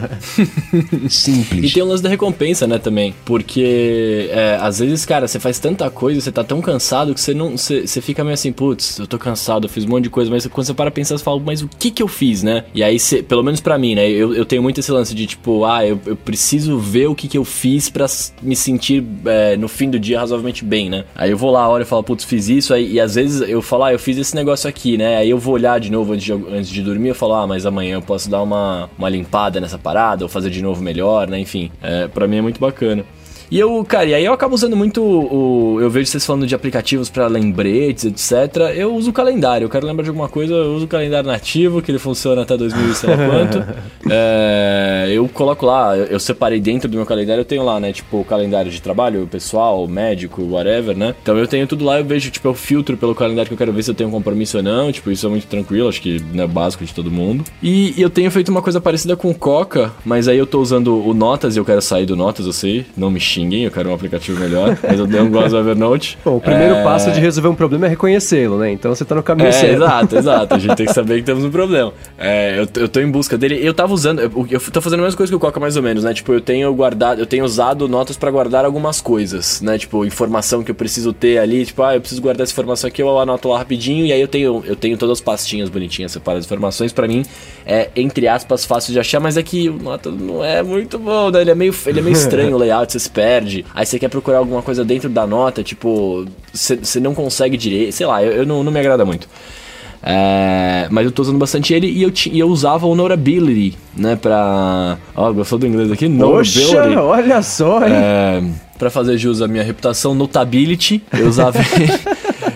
Simples. E tem o lance da recompensa, né, também. Porque, é, às vezes, cara, você faz tanta coisa, você tá tão cansado que você não. Você, você fica meio assim, putz, eu tô cansado, eu fiz um monte de coisa, mas quando você para pensar, você fala, mas o que que eu fiz, né? E aí, você, pelo menos para mim, né, eu, eu tenho muito esse lance de tipo, ah, eu, eu preciso ver o que que eu fiz para me sentir é, no fim do dia razoavelmente bem, né? Aí eu vou lá, olho e falo, putz, fiz isso, aí, e às vezes eu falo, ah, eu fiz esse negócio aqui, né? Aí eu vou olhar de novo antes de, antes de dormir, eu falo, ah, mas amanhã eu posso posso dar uma, uma limpada nessa parada ou fazer de novo melhor, né? Enfim, é, para mim é muito bacana. E eu, cara, e aí eu acabo usando muito o. Eu vejo vocês falando de aplicativos para lembretes, etc. Eu uso o calendário. Eu quero lembrar de alguma coisa, eu uso o calendário nativo, que ele funciona até 2000 sei lá quanto. é, eu coloco lá, eu, separei dentro do meu calendário, eu tenho lá, né? Tipo, o calendário de trabalho, pessoal, médico, whatever, né? Então eu tenho tudo lá, eu vejo, tipo, eu filtro pelo calendário que eu quero ver se eu tenho um compromisso ou não. Tipo, isso é muito tranquilo, acho que é básico de todo mundo. E, e eu tenho feito uma coisa parecida com o Coca, mas aí eu tô usando o Notas e eu quero sair do Notas, eu sei, não me xingue ninguém, eu quero um aplicativo melhor, mas eu não gosto do Evernote. Bom, o primeiro é... passo de resolver um problema é reconhecê-lo, né? Então você tá no caminho é, certo. Exato, exato. A gente tem que saber que temos um problema. É, eu, eu tô em busca dele. Eu tava usando, eu, eu tô fazendo a mesma coisa que o Coca, mais ou menos, né? Tipo, eu tenho guardado, eu tenho usado notas para guardar algumas coisas, né? Tipo, informação que eu preciso ter ali, tipo, ah, eu preciso guardar essa informação aqui, eu anoto lá rapidinho, e aí eu tenho, eu tenho todas as pastinhas bonitinhas separadas de informações. para mim, é, entre aspas, fácil de achar, mas é que o nota não é muito bom, né? Ele é meio, ele é meio estranho o layout, você se perde. Aí você quer procurar alguma coisa dentro da nota, tipo, você não consegue direito, sei lá, eu, eu não, não me agrada muito. É, mas eu tô usando bastante ele e eu, e eu usava o Notability, né, pra... Ó, oh, gostou do inglês aqui? Notability. Poxa, olha só, hein? É, pra fazer jus à minha reputação, Notability. Eu usava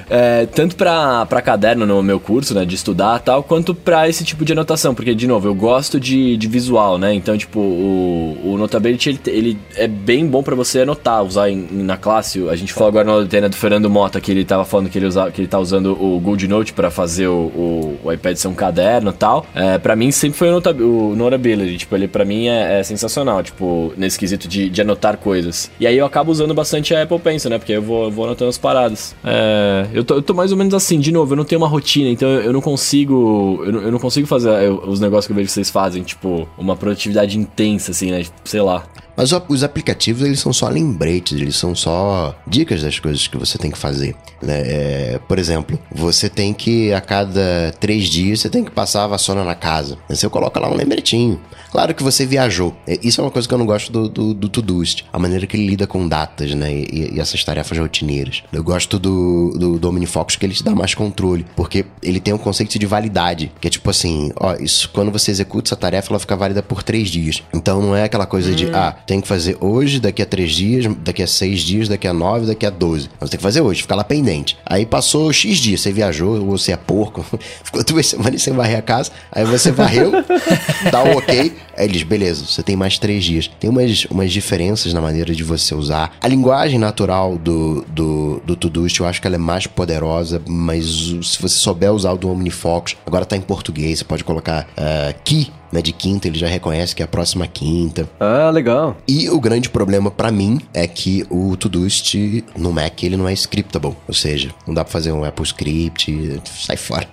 É, tanto pra caderno no meu curso, né, de estudar tal, quanto pra esse tipo de anotação, porque, de novo, eu gosto de, de visual, né, então, tipo, o, o Notability, ele, ele é bem bom pra você anotar, usar em, na classe, a gente falou agora na aula do Fernando Mota, que ele tava falando que ele, usa, que ele tá usando o Good Note pra fazer o, o, o iPad ser um caderno tal, é, pra mim sempre foi o, nota, o Notability, tipo, ele pra mim é, é, sensacional, tipo, nesse quesito de, de anotar coisas. E aí eu acabo usando bastante a Apple Pencil, né, porque eu vou, eu vou anotando as paradas. É, eu tô, eu tô mais ou menos assim, de novo, eu não tenho uma rotina, então eu não consigo. Eu eu não consigo fazer os negócios que eu vejo que vocês fazem, tipo, uma produtividade intensa, assim, né? Sei lá. Mas os aplicativos, eles são só lembretes, eles são só dicas das coisas que você tem que fazer. Né? É, por exemplo, você tem que, a cada três dias, você tem que passar a vassoura na casa. Você coloca lá um lembretinho. Claro que você viajou. É, isso é uma coisa que eu não gosto do, do, do Todoist. A maneira que ele lida com datas, né? E, e essas tarefas rotineiras. Eu gosto do, do, do OmniFocus que ele te dá mais controle. Porque ele tem um conceito de validade. Que é tipo assim, ó, isso quando você executa essa tarefa, ela fica válida por três dias. Então não é aquela coisa hum. de, ah, tem que fazer hoje, daqui a três dias, daqui a seis dias, daqui a nove, daqui a doze. Você tem que fazer hoje, ficar lá pendente. Aí passou X dias, você viajou, ou você é porco, ficou duas semanas sem varrer a casa, aí você varreu, dá o um ok, aí eles, beleza, você tem mais três dias. Tem umas, umas diferenças na maneira de você usar. A linguagem natural do, do, do Todoist, eu acho que ela é mais poderosa, mas se você souber usar o do OmniFocus, agora tá em português, você pode colocar uh, key né, de quinta, ele já reconhece que é a próxima quinta. Ah, legal. E o grande problema para mim é que o Todoist no Mac ele não é scriptable, ou seja, não dá para fazer um Apple Script, sai fora.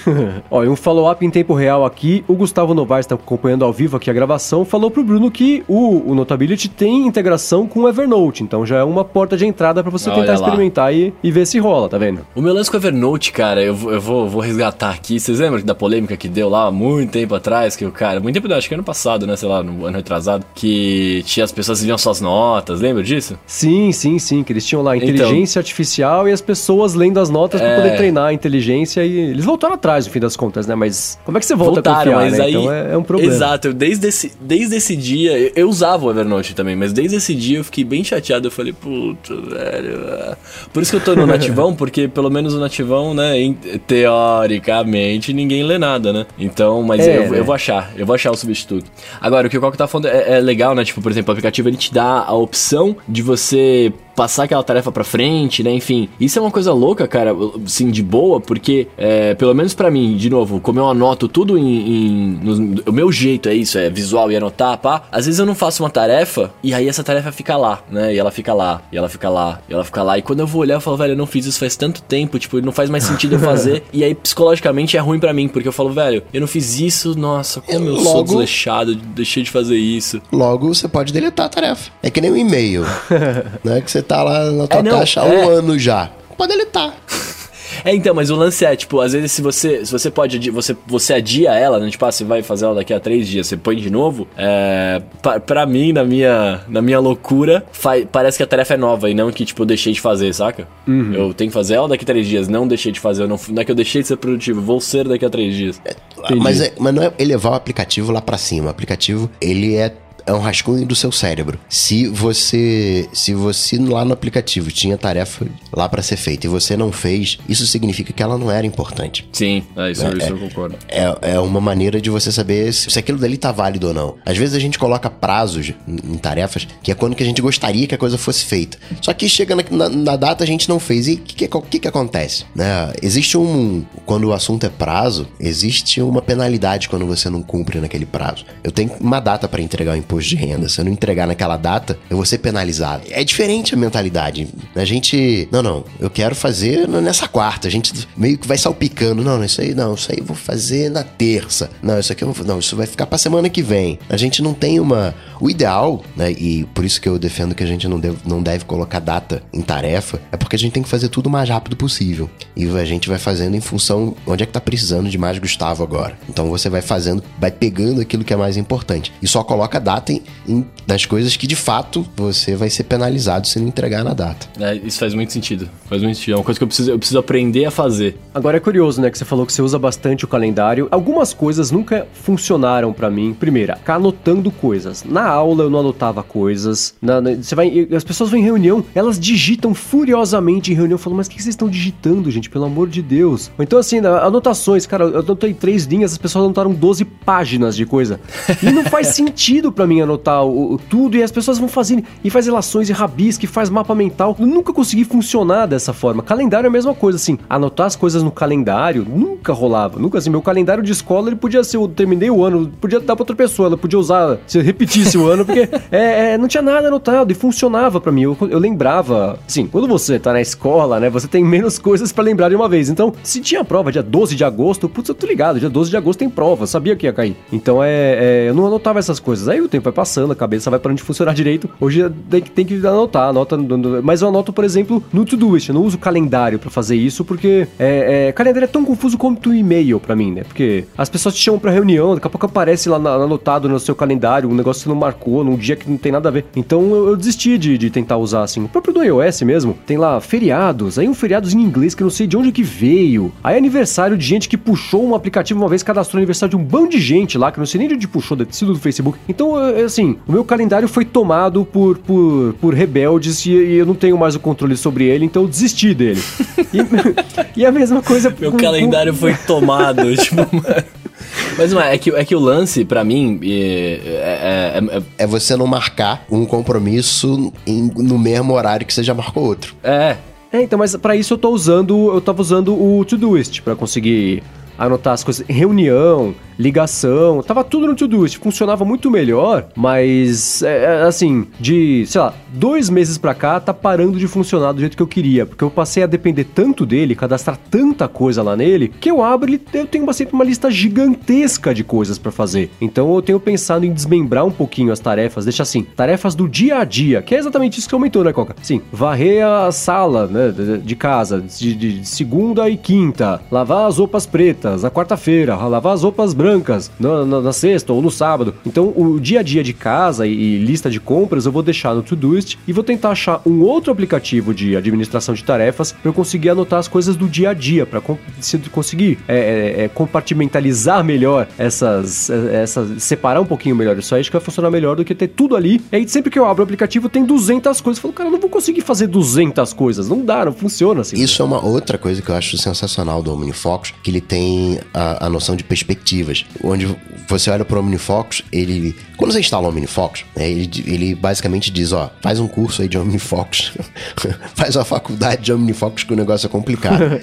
Olha, um follow-up em tempo real aqui, o Gustavo Novaes está acompanhando ao vivo aqui a gravação, falou pro Bruno que o, o Notability tem integração com o Evernote, então já é uma porta de entrada para você Olha tentar lá. experimentar e, e ver se rola, tá vendo? O meu lance com o Evernote, cara, eu, eu vou, vou resgatar aqui, vocês lembram da polêmica que deu lá há muito tempo atrás, que o cara, muito tempo, acho que ano passado, né? Sei lá, no ano retrasado, que tinha as pessoas liam suas notas, lembra disso? Sim, sim, sim, que eles tinham lá então. inteligência então, artificial e as pessoas lendo as notas é... para poder treinar a inteligência e eles voltaram atrás no fim das contas, né? Mas como é que você volta Voltaram, a confiar, mas né? aí, então é, é, um problema. Exato, desde esse, desde esse dia, eu, eu usava o Evernote também, mas desde esse dia eu fiquei bem chateado, eu falei, puta, velho... Ah. Por isso que eu tô no nativão, porque pelo menos o nativão, né, teoricamente, ninguém lê nada, né? Então, mas é, eu, né? eu vou achar, eu vou achar o substituto. Agora, o que o Coco tá falando é, é, legal, né? Tipo, por exemplo, o aplicativo ele te dá a opção de você passar aquela tarefa para frente, né? Enfim, isso é uma coisa louca, cara, assim, de boa, porque, é, pelo menos para mim, de novo, como eu anoto tudo em. em no, o meu jeito é isso, é visual e anotar, pá. Às vezes eu não faço uma tarefa e aí essa tarefa fica lá, né? E ela fica lá, e ela fica lá, e ela fica lá. E quando eu vou olhar, eu falo, velho, eu não fiz isso faz tanto tempo, tipo, não faz mais sentido eu fazer. e aí, psicologicamente, é ruim para mim, porque eu falo, velho, eu não fiz isso, nossa, como eu, eu logo, sou desleixado, deixei de fazer isso. Logo, você pode deletar a tarefa. É que nem um e-mail, né? Que você tá lá na tua é, não, caixa há é. um ano já. Pode deletar. É, então, mas o lance é, tipo, às vezes se você, se você pode, você, você adia ela, né? Tipo, ah, você vai fazer ela daqui a três dias, você põe de novo. É, pra, pra mim, na minha, na minha loucura, faz, parece que a tarefa é nova e não que, tipo, eu deixei de fazer, saca? Uhum. Eu tenho que fazer ela daqui a três dias, não deixei de fazer. Não, não é que eu deixei de ser produtivo, vou ser daqui a três dias. É, mas, é, mas não é elevar o aplicativo lá para cima. O aplicativo, ele é é um rascunho do seu cérebro. Se você, se você lá no aplicativo tinha tarefa lá para ser feita e você não fez, isso significa que ela não era importante. Sim, é isso, é, isso eu concordo. É, é uma maneira de você saber se, se aquilo dali tá válido ou não. Às vezes a gente coloca prazos em, em tarefas que é quando que a gente gostaria que a coisa fosse feita. Só que chega na, na, na data a gente não fez. E o que, que, que, que acontece? Né? Existe um. Quando o assunto é prazo, existe uma penalidade quando você não cumpre naquele prazo. Eu tenho uma data para entregar o imposto imposto de renda. Se eu não entregar naquela data, eu vou ser penalizado. É diferente a mentalidade. A gente, não, não, eu quero fazer nessa quarta. A gente meio que vai salpicando. Não, isso aí não, isso aí eu vou fazer na terça. Não, isso aqui eu vou, não, isso vai ficar pra semana que vem. A gente não tem uma. O ideal, né? E por isso que eu defendo que a gente não deve, não deve colocar data em tarefa, é porque a gente tem que fazer tudo o mais rápido possível. E a gente vai fazendo em função onde é que tá precisando de mais Gustavo agora. Então você vai fazendo, vai pegando aquilo que é mais importante. E só coloca data em, em, nas coisas que de fato você vai ser penalizado se não entregar na data. É, isso faz muito sentido. Faz muito sentido. É uma coisa que eu preciso, eu preciso aprender a fazer. Agora é curioso, né? Que você falou que você usa bastante o calendário. Algumas coisas nunca funcionaram para mim. Primeira, ficar anotando coisas. Na aula eu não anotava coisas. Na, na, você vai, as pessoas vão em reunião, elas digitam furiosamente em reunião, falam, mas o que vocês estão digitando, gente? Pelo amor de Deus. Então, assim, anotações, cara, eu anotei três linhas, as pessoas anotaram 12 páginas de coisa. E não faz sentido para mim anotar o, o, tudo, e as pessoas vão fazendo, e faz relações, e rabisca, e faz mapa mental. Eu nunca consegui funcionar dessa forma. Calendário é a mesma coisa, assim, anotar as coisas no calendário nunca rolava. Nunca, assim, meu calendário de escola, ele podia ser, eu terminei o ano, podia dar pra outra pessoa, ela podia usar, se repetisse o ano, porque é, é, não tinha nada anotado e funcionava para mim. Eu, eu lembrava, assim, quando você tá na escola, né, você tem menos coisas para lembrar de uma vez. Então, se tinha prova dia 12 de agosto, putz, eu tô ligado, dia 12 de agosto tem prova, sabia que ia cair. Então, é, é eu não anotava essas coisas. Aí o tempo vai passando, a cabeça vai para onde funcionar direito. Hoje tem, tem que anotar, anota, mas eu anoto, por exemplo, no Todoist. Eu não uso calendário para fazer isso, porque é, é, calendário é tão confuso quanto o e-mail para mim, né? Porque as pessoas te chamam pra reunião, daqui a pouco aparece lá anotado no seu calendário um negócio que você não marcou, num dia que não tem nada a ver. Então eu, eu desisti de, de, tentar usar assim. O próprio do iOS mesmo, tem lá feriados, aí um feriados em inglês que eu não sei de onde que veio. Aí aniversário de gente que puxou um aplicativo uma vez, cadastrou aniversário de um bando de gente lá, que eu não sei nem de onde puxou, deve ter sido do Facebook. Então, assim, o meu calendário foi tomado por, por, por rebeldes e, e eu não tenho mais o controle sobre ele, então eu desisti dele. e, e a mesma coisa. Meu com, calendário com... foi tomado, tipo. Mas é, é que, é que o lance, para mim, é é, é, é, é, você não marcar um compromisso em, no mesmo horário que você já marcou outro. É. É, então, mas para isso eu tô usando, eu tava usando o Todoist para conseguir anotar as coisas. Reunião, ligação, tava tudo no Todoist, funcionava muito melhor, mas é, é, assim, de, sei lá, dois meses pra cá tá parando de funcionar do jeito que eu queria, porque eu passei a depender tanto dele, cadastrar tanta coisa lá nele, que eu abro e eu tenho sempre uma lista gigantesca de coisas para fazer. Então eu tenho pensado em desmembrar um pouquinho as tarefas, deixa assim, tarefas do dia a dia, que é exatamente isso que aumentou, né, Coca? Sim, varrer a sala, né, de casa, de, de segunda e quinta, lavar as roupas pretas na quarta-feira, lavar as roupas brancas brancas na, na, na, sexta ou no sábado. Então, o dia a dia de casa e, e lista de compras eu vou deixar no Todoist e vou tentar achar um outro aplicativo de administração de tarefas para eu conseguir anotar as coisas do dia a dia, para conseguir é, é, é, compartimentalizar melhor essas, é, essas, separar um pouquinho melhor isso aí, acho que vai funcionar melhor do que ter tudo ali. E aí, sempre que eu abro o aplicativo, tem 200 coisas. Eu falo, cara, eu não vou conseguir fazer 200 coisas. Não dá, não funciona assim. Isso é uma outra coisa que eu acho sensacional do OmniFocus, que ele tem a, a noção de perspectivas onde você olha para o OmniFocus, ele. Quando você instala o OmniFocus, né, ele, ele basicamente diz: ó, faz um curso aí de OmniFocus, faz uma faculdade de OmniFocus que o negócio é complicado.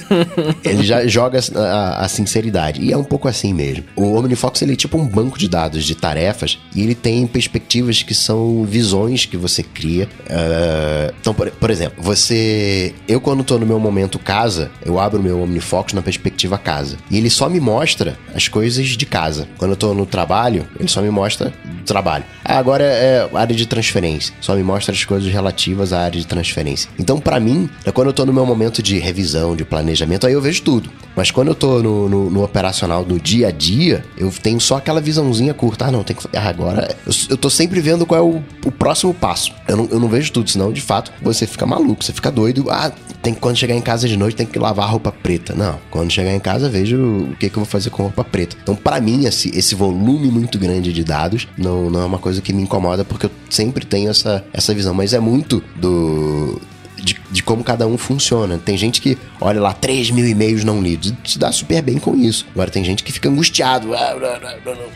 ele já joga a, a, sinceridade. E é um pouco assim mesmo. O OmniFocus ele é tipo um banco de dados de tarefas e ele tem perspectivas que são visões que você cria. Uh, então, por, por, exemplo, você. Eu, quando estou no meu momento casa, eu abro o meu OmniFocus na perspectiva casa. E ele só me mostra as as coisas de casa. Quando eu tô no trabalho, ele só me mostra o trabalho. Ah, agora é área de transferência. Só me mostra as coisas relativas à área de transferência. Então, para mim, é quando eu tô no meu momento de revisão, de planejamento, aí eu vejo tudo. Mas quando eu tô no, no, no operacional, no dia a dia, eu tenho só aquela visãozinha curta. Ah, não, tem que. Ah, agora. Eu, eu tô sempre vendo qual é o, o próximo passo. Eu não, eu não vejo tudo, senão, de fato, você fica maluco, você fica doido. Ah, tem que, quando chegar em casa de noite, tem que lavar a roupa preta. Não, quando chegar em casa, vejo o que, que eu vou fazer com roupa preta. Então, para mim, esse, esse volume muito grande de dados não, não é uma coisa que me incomoda, porque eu sempre tenho essa, essa visão. Mas é muito do de, como cada um funciona. Tem gente que olha lá 3 mil e-mails não lidos se dá super bem com isso. Agora tem gente que fica angustiado.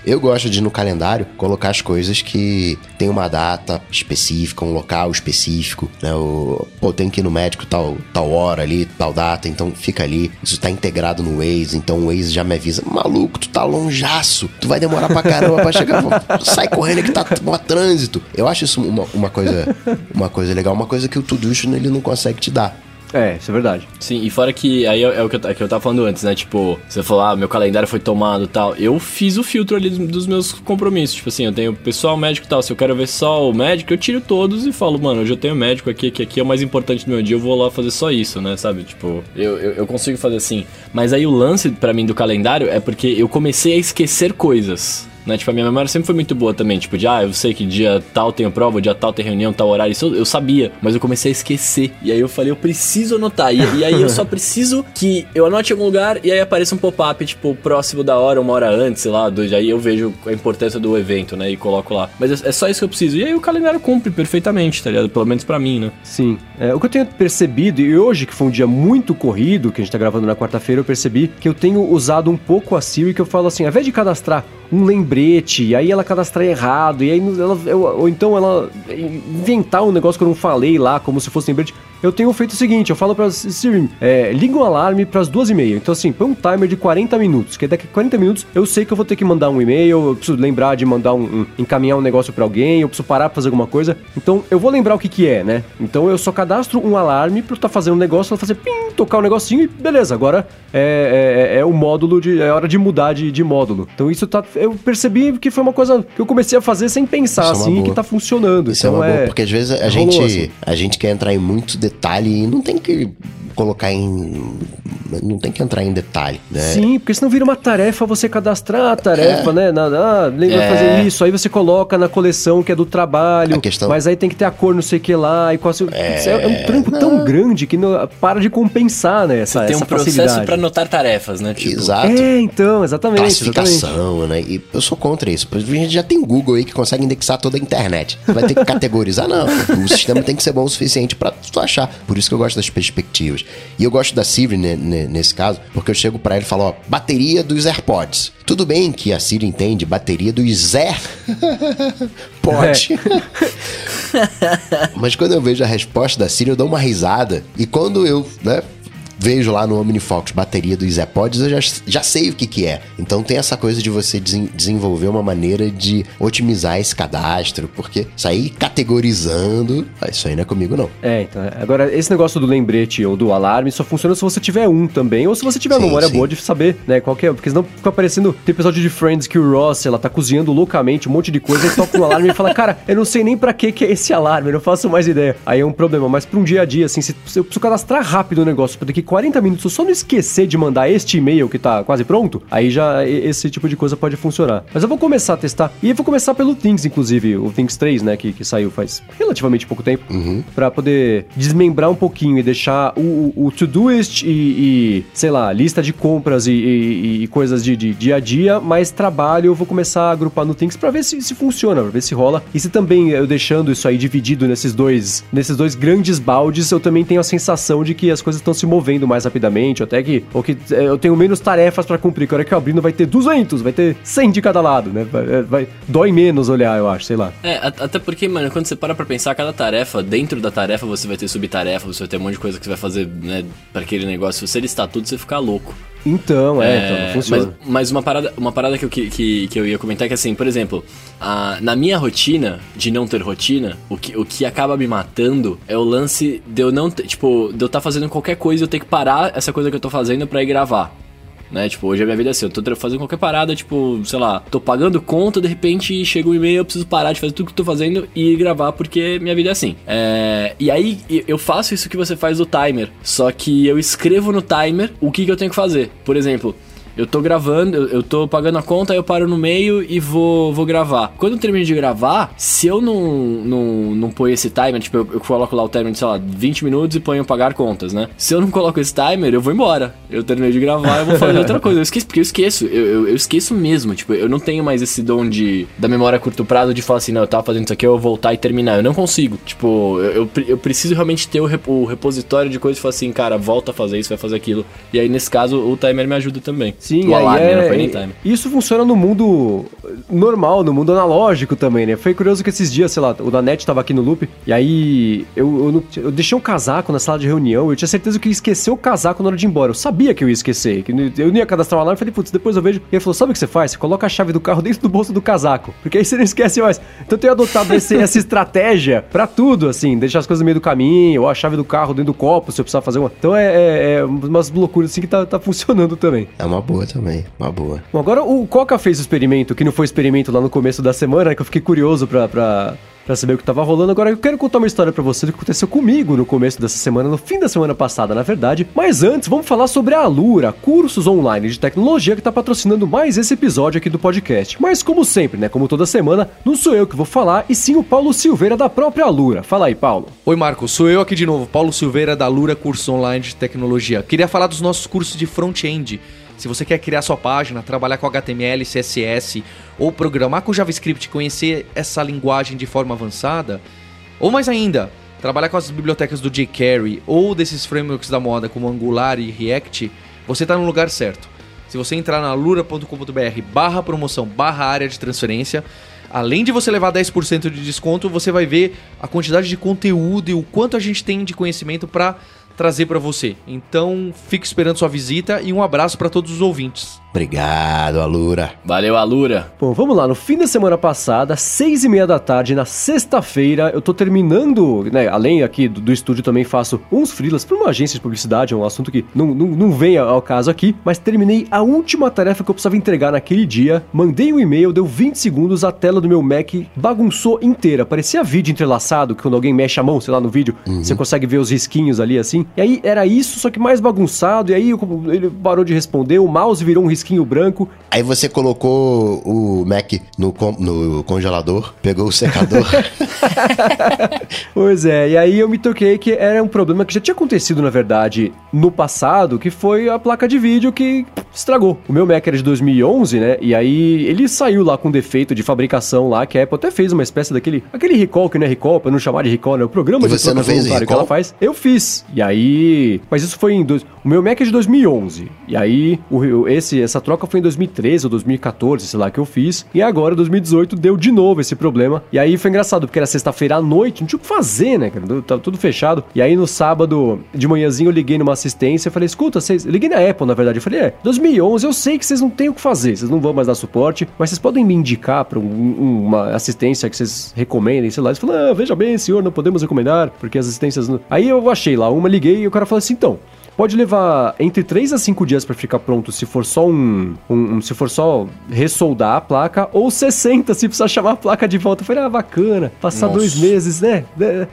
Eu gosto de no calendário colocar as coisas que tem uma data específica, um local específico. Né? O, pô, tem que ir no médico tal, tal hora ali, tal data, então fica ali. Isso tá integrado no Waze, então o Waze já me avisa: maluco, tu tá longeaço, tu vai demorar pra caramba pra chegar. Sai correndo que tá mó trânsito. Eu acho isso uma, uma, coisa, uma coisa legal, uma coisa que o Todoist ele não consegue te dar. É, isso é verdade. Sim, e fora que aí é, é o que eu, é que eu tava falando antes, né? Tipo, você falou, ah, meu calendário foi tomado e tal. Eu fiz o filtro ali dos, dos, meus compromissos. Tipo assim, eu tenho pessoal médico e tal. Se eu quero ver só o médico, eu tiro todos e falo, mano, hoje eu tenho médico aqui, que aqui é o mais importante do meu dia, eu vou lá fazer só isso, né? Sabe? Tipo, eu, eu, eu consigo fazer assim. Mas aí o lance para mim do calendário é porque eu comecei a esquecer coisas. Né? Tipo, a minha memória sempre foi muito boa também. Tipo, de, ah, eu sei que dia tal tenho prova, dia tal tem reunião, tal horário. Isso eu, eu sabia, mas eu comecei a esquecer. E aí eu falei, eu preciso anotar. E, e aí eu só preciso que eu anote em algum lugar e aí apareça um pop-up, tipo, próximo da hora, uma hora antes, sei lá, dois. Aí eu vejo a importância do evento, né? E coloco lá. Mas é, é só isso que eu preciso. E aí o calendário cumpre perfeitamente, tá ligado? Pelo menos pra mim, né? Sim. É, o que eu tenho percebido, e hoje que foi um dia muito corrido, que a gente tá gravando na quarta-feira, eu percebi que eu tenho usado um pouco a Siri, que eu falo assim, ao invés de cadastrar um lembrete, e aí ela cadastrar errado, e aí ela, ou então ela inventar um negócio que eu não falei lá, como se fosse lembrete. Eu tenho feito o seguinte, eu falo pra Siri, é, liga um alarme pras duas e meia. Então assim, põe um timer de 40 minutos, que daqui a 40 minutos eu sei que eu vou ter que mandar um e-mail, eu preciso lembrar de mandar um, um encaminhar um negócio para alguém, eu preciso parar pra fazer alguma coisa. Então eu vou lembrar o que que é, né? Então eu só cadastro um alarme pra eu estar tá fazendo um negócio, ela fazer pim, tocar um negocinho e beleza, agora é, é, é, o módulo de. É hora de mudar de, de módulo. Então isso tá. Eu percebi que foi uma coisa que eu comecei a fazer sem pensar, isso é assim, é que tá funcionando. Isso é então é uma boa, porque às vezes a gente, assim. a gente quer entrar em muito detalhe e não tem que colocar em. Não tem que entrar em detalhe, né? Sim, porque senão vira uma tarefa você cadastrar a tarefa, é. né? Na, ah, lembra é. fazer isso, aí você coloca na coleção que é do trabalho, questão... mas aí tem que ter a cor não sei o que lá, e qual é... é um trampo não. tão grande que não, para de compensar, né? Essa, você tem um processo para anotar tarefas, né? Tipo... Exato. É, então, exatamente. Classificação, exatamente. né? E eu sou contra isso. A gente já tem Google aí que consegue indexar toda a internet. Vai ter que categorizar, não. O sistema tem que ser bom o suficiente para tu achar. Por isso que eu gosto das perspectivas. E eu gosto da Siri nesse caso, porque eu chego para ele e falo, ó, bateria dos AirPods. Tudo bem que a Siri entende bateria dos AirPods. Pode. Mas quando eu vejo a resposta da Siri, eu dou uma risada. E quando eu, né, vejo lá no OmniFocus bateria dos AirPods, eu já, já sei o que, que é. Então tem essa coisa de você des desenvolver uma maneira de otimizar esse cadastro, porque sair categorizando, ah, isso aí não é comigo não. É, então, agora esse negócio do lembrete ou do alarme só funciona se você tiver um também, ou se você tiver sim, memória sim. boa de saber, né, qual que é, porque senão fica aparecendo, tem episódio de Friends que o Ross, ela tá cozinhando loucamente um monte de coisa, e toca um alarme e fala, cara, eu não sei nem para que que é esse alarme, eu não faço mais ideia. Aí é um problema, mas para um dia a dia, assim, se eu preciso cadastrar rápido o negócio, pra daqui 40 minutos, só não esquecer de mandar este e-mail que tá quase pronto, aí já esse tipo de coisa pode funcionar. Mas eu vou começar a testar. E eu vou começar pelo Things, inclusive, o Things 3, né, que, que saiu faz relativamente pouco tempo, uhum. para poder desmembrar um pouquinho e deixar o, o Todoist e, e, sei lá, lista de compras e, e, e coisas de, de, dia a dia, mais trabalho eu vou começar a agrupar no Things para ver se, se funciona, pra ver se rola. E se também eu deixando isso aí dividido nesses dois, nesses dois grandes baldes, eu também tenho a sensação de que as coisas estão se movendo mais rapidamente até que, ou que é, eu tenho menos tarefas para cumprir. Que a hora que eu vai ter 200, vai ter 100 de cada lado, né? Vai, é, vai, dói menos olhar, eu acho, sei lá. É, até porque, mano, quando você para pra pensar, cada tarefa, dentro da tarefa você vai ter subtarefa, você vai ter um monte de coisa que você vai fazer, né, pra aquele negócio. Se você listar tudo, você fica louco. Então, é, é então, não funciona. Mas, mas, uma parada, uma parada que, eu, que, que eu ia comentar é que, assim, por exemplo, a, na minha rotina, de não ter rotina, o que, o que acaba me matando é o lance de eu não, tipo, de eu estar tá fazendo qualquer coisa e eu ter que parar essa coisa que eu tô fazendo pra ir gravar né? Tipo, hoje a minha vida é assim, eu tô fazendo qualquer parada, tipo, sei lá, tô pagando conta, de repente chega um e-mail, eu preciso parar de fazer tudo que eu tô fazendo e gravar porque minha vida é assim. É... E aí eu faço isso que você faz do timer, só que eu escrevo no timer o que, que eu tenho que fazer. Por exemplo, eu tô gravando, eu, eu tô pagando a conta, aí eu paro no meio e vou, vou gravar. Quando eu termino de gravar, se eu não, não, não ponho esse timer, tipo, eu, eu coloco lá o timer de, sei lá, 20 minutos e ponho pagar contas, né? Se eu não coloco esse timer, eu vou embora. Eu terminei de gravar, eu vou fazer outra coisa. Eu esqueço, porque eu esqueço, eu, eu, eu, esqueço mesmo. Tipo, eu não tenho mais esse dom de, da memória a curto prazo de falar assim, não, eu tava fazendo isso aqui, eu vou voltar e terminar. Eu não consigo. Tipo, eu, eu, eu preciso realmente ter o, rep, o repositório de coisas e falar assim, cara, volta a fazer isso, vai fazer aquilo. E aí, nesse caso, o timer me ajuda também. Sim, o alarme, é, né? Isso funciona no mundo normal, no mundo analógico também, né? Foi curioso que esses dias, sei lá, o Danete tava aqui no loop, e aí eu, eu, eu, deixei um casaco na sala de reunião, eu tinha certeza que ia esquecer o casaco na hora de ir embora. Eu sabia que eu ia esquecer, que eu não ia cadastrar o alarme, falei, putz, depois eu vejo. E ele falou, sabe o que você faz? Você coloca a chave do carro dentro do bolso do casaco, porque aí você não esquece mais. Então eu tenho adotado esse, essa estratégia pra tudo, assim, deixar as coisas no meio do caminho, ou a chave do carro dentro do copo, se eu precisar fazer uma. Então é, é, é umas loucuras assim que tá, tá funcionando também. É uma boa também, uma boa. Bom, agora o Coca fez o experimento, que não foi experimento lá no começo da semana, que eu fiquei curioso pra, pra, pra saber o que tava rolando. Agora eu quero contar uma história para você do que aconteceu comigo no começo dessa semana, no fim da semana passada, na verdade. Mas antes, vamos falar sobre a Alura, cursos online de tecnologia que tá patrocinando mais esse episódio aqui do podcast. Mas como sempre, né, como toda semana, não sou eu que vou falar, e sim o Paulo Silveira da própria Alura. Fala aí, Paulo. Oi, Marco, sou eu aqui de novo, Paulo Silveira da Alura Curso Online de Tecnologia. Queria falar dos nossos cursos de front-end. Se você quer criar sua página, trabalhar com HTML, CSS ou programar com JavaScript, conhecer essa linguagem de forma avançada, ou mais ainda, trabalhar com as bibliotecas do jQuery ou desses frameworks da moda como Angular e React, você está no lugar certo. Se você entrar na lura.com.br barra promoção barra área de transferência, além de você levar 10% de desconto, você vai ver a quantidade de conteúdo e o quanto a gente tem de conhecimento para trazer para você. Então, fico esperando sua visita e um abraço para todos os ouvintes. Obrigado, Alura. Valeu, Alura. Bom, vamos lá. No fim da semana passada, seis e meia da tarde, na sexta-feira, eu tô terminando, né? Além aqui do, do estúdio, também faço uns freelas para uma agência de publicidade, é um assunto que não, não, não vem ao caso aqui, mas terminei a última tarefa que eu precisava entregar naquele dia. Mandei um e-mail, deu 20 segundos, a tela do meu Mac bagunçou inteira. Parecia vídeo entrelaçado, que quando alguém mexe a mão, sei lá, no vídeo, uhum. você consegue ver os risquinhos ali assim. E aí era isso, só que mais bagunçado. E aí ele parou de responder, o mouse virou um risquinho risquinho branco. Aí você colocou o Mac no, no congelador, pegou o secador. pois é, e aí eu me toquei que era um problema que já tinha acontecido, na verdade, no passado, que foi a placa de vídeo que estragou. O meu Mac era de 2011, né? E aí ele saiu lá com defeito de fabricação lá, que a Apple até fez uma espécie daquele aquele recall que não é recall, pra não chamar de recall, né? O programa e de você não fez recall? que ela faz. Eu fiz. E aí, mas isso foi em dois, o meu Mac é de 2011. E aí o, esse essa troca foi em 2013 ou 2014, sei lá que eu fiz. E agora 2018 deu de novo esse problema. E aí foi engraçado porque era sexta-feira à noite, não tinha o que fazer, né, cara? Tava tudo fechado. E aí no sábado de manhãzinho eu liguei numa assistência e falei: "Escuta, vocês, liguei na Apple, na verdade. Eu falei: "É, 2011 eu sei que vocês não têm o que fazer, vocês não vão mais dar suporte, mas vocês podem me indicar para um, uma assistência que vocês recomendem, sei lá". Eles falaram: ah, veja bem, senhor, não podemos recomendar, porque as assistências. Não... Aí eu achei lá uma, liguei e o cara falou assim: então, pode levar entre 3 a 5 dias para ficar pronto se for só um, um, um, se for só ressoldar a placa ou 60 se precisar chamar a placa de volta. Eu falei, ah, bacana, passar Nossa. dois meses, né?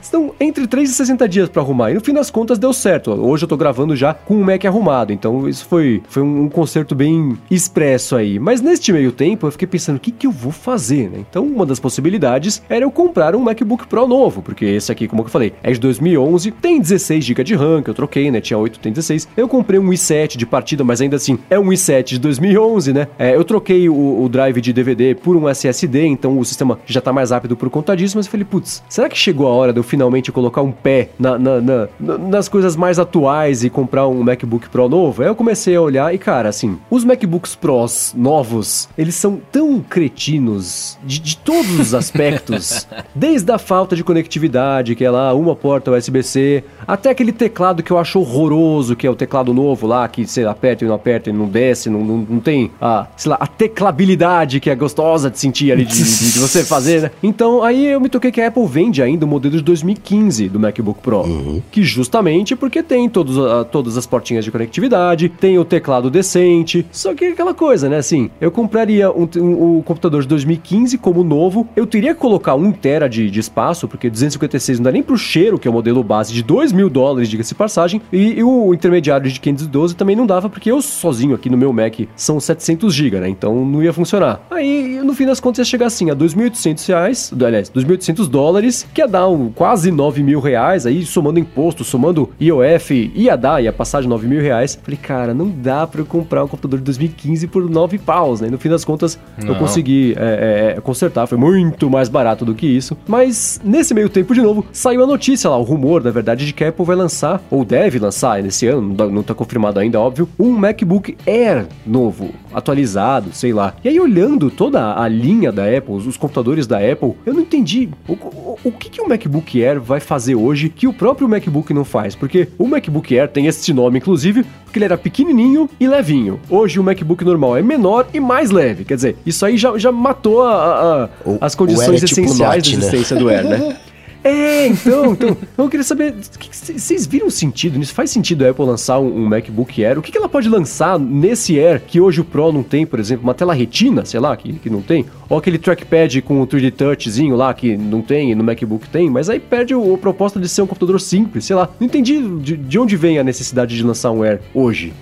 Então, entre 3 e 60 dias para arrumar. E no fim das contas deu certo. Hoje eu tô gravando já com o Mac arrumado, então isso foi, foi um conserto bem expresso aí. Mas neste meio tempo eu fiquei pensando, o que que eu vou fazer, né? Então, uma das possibilidades era eu comprar um MacBook Pro novo, porque esse aqui, como eu falei, é de 2011, tem 16 GB de RAM que eu troquei, né? Tinha 8, tem 2016. Eu comprei um i7 de partida, mas ainda assim é um i7 de 2011, né? É, eu troquei o, o, drive de DVD por um SSD, então o sistema já tá mais rápido por conta disso, mas eu falei, putz, será que chegou a hora de eu finalmente colocar um pé na, na, na, nas coisas mais atuais e comprar um MacBook Pro novo? Aí eu comecei a olhar e, cara, assim, os MacBooks Pros novos, eles são tão cretinos de, de todos os aspectos, desde a falta de conectividade, que é lá uma porta USB-C, até aquele teclado que eu acho horroroso, que é o teclado novo lá, que você aperta e não aperta e não desce, não, não, não tem a, sei lá, a teclabilidade que é gostosa de sentir ali, de, de, de, você fazer, né? Então aí eu me toquei que a Apple vende ainda o modelo de 2015 do MacBook Pro, uhum. que justamente porque tem todos, a, todas as portinhas de conectividade, tem o teclado decente, só que aquela coisa, né? Assim, eu compraria um, um, um computador de 2015 como novo, eu teria que colocar 1 tera de, de espaço, porque 256 não dá nem pro cheiro, que é o modelo base de 2 mil dólares, diga-se passagem, e, e o intermediário de 512 também não dava, porque eu sozinho aqui no meu Mac são 700 GB, né? Então não ia funcionar. Aí, no fim das contas, ia chegar assim a 2.800 reais, aliás, 2.800 dólares, que ia dar um, quase 9 mil reais, aí somando imposto, somando IOF, ia dar, ia passar de 9 mil reais. Falei, cara, não dá pra eu comprar um computador de 2015 por 9 paus, né? no fim das contas, não. eu consegui é, é, consertar, foi muito mais barato do que isso. Mas, nesse meio tempo, de novo, saiu a notícia lá, o rumor, na verdade, de que a Apple vai lançar, ou deve lançar nesse ano, não tá confirmado ainda, óbvio, um MacBook Air novo, atualizado, sei lá. E aí, olhando toda a linha da Apple, os computadores da Apple, eu não entendi o, o, o que, que o MacBook Air vai fazer hoje que o próprio MacBook não faz. Porque o MacBook Air tem esse nome, inclusive, porque ele era pequenininho e levinho. Hoje o MacBook normal é menor e mais leve. Quer dizer, isso aí já, já matou a, a, as condições é tipo essenciais da né? existência né? do Air, né? É, então, então, eu queria saber, vocês viram sentido nisso? Faz sentido a Apple lançar um, um MacBook Air? O que, que, ela pode lançar nesse Air que hoje o Pro não tem, por exemplo, uma tela retina, sei lá, que, que não tem? Ou aquele trackpad com o 3D Touchzinho lá, que não tem, e no MacBook tem, mas aí perde o, a proposta de ser um computador simples, sei lá. Não entendi de, de onde vem a necessidade de lançar um Air hoje.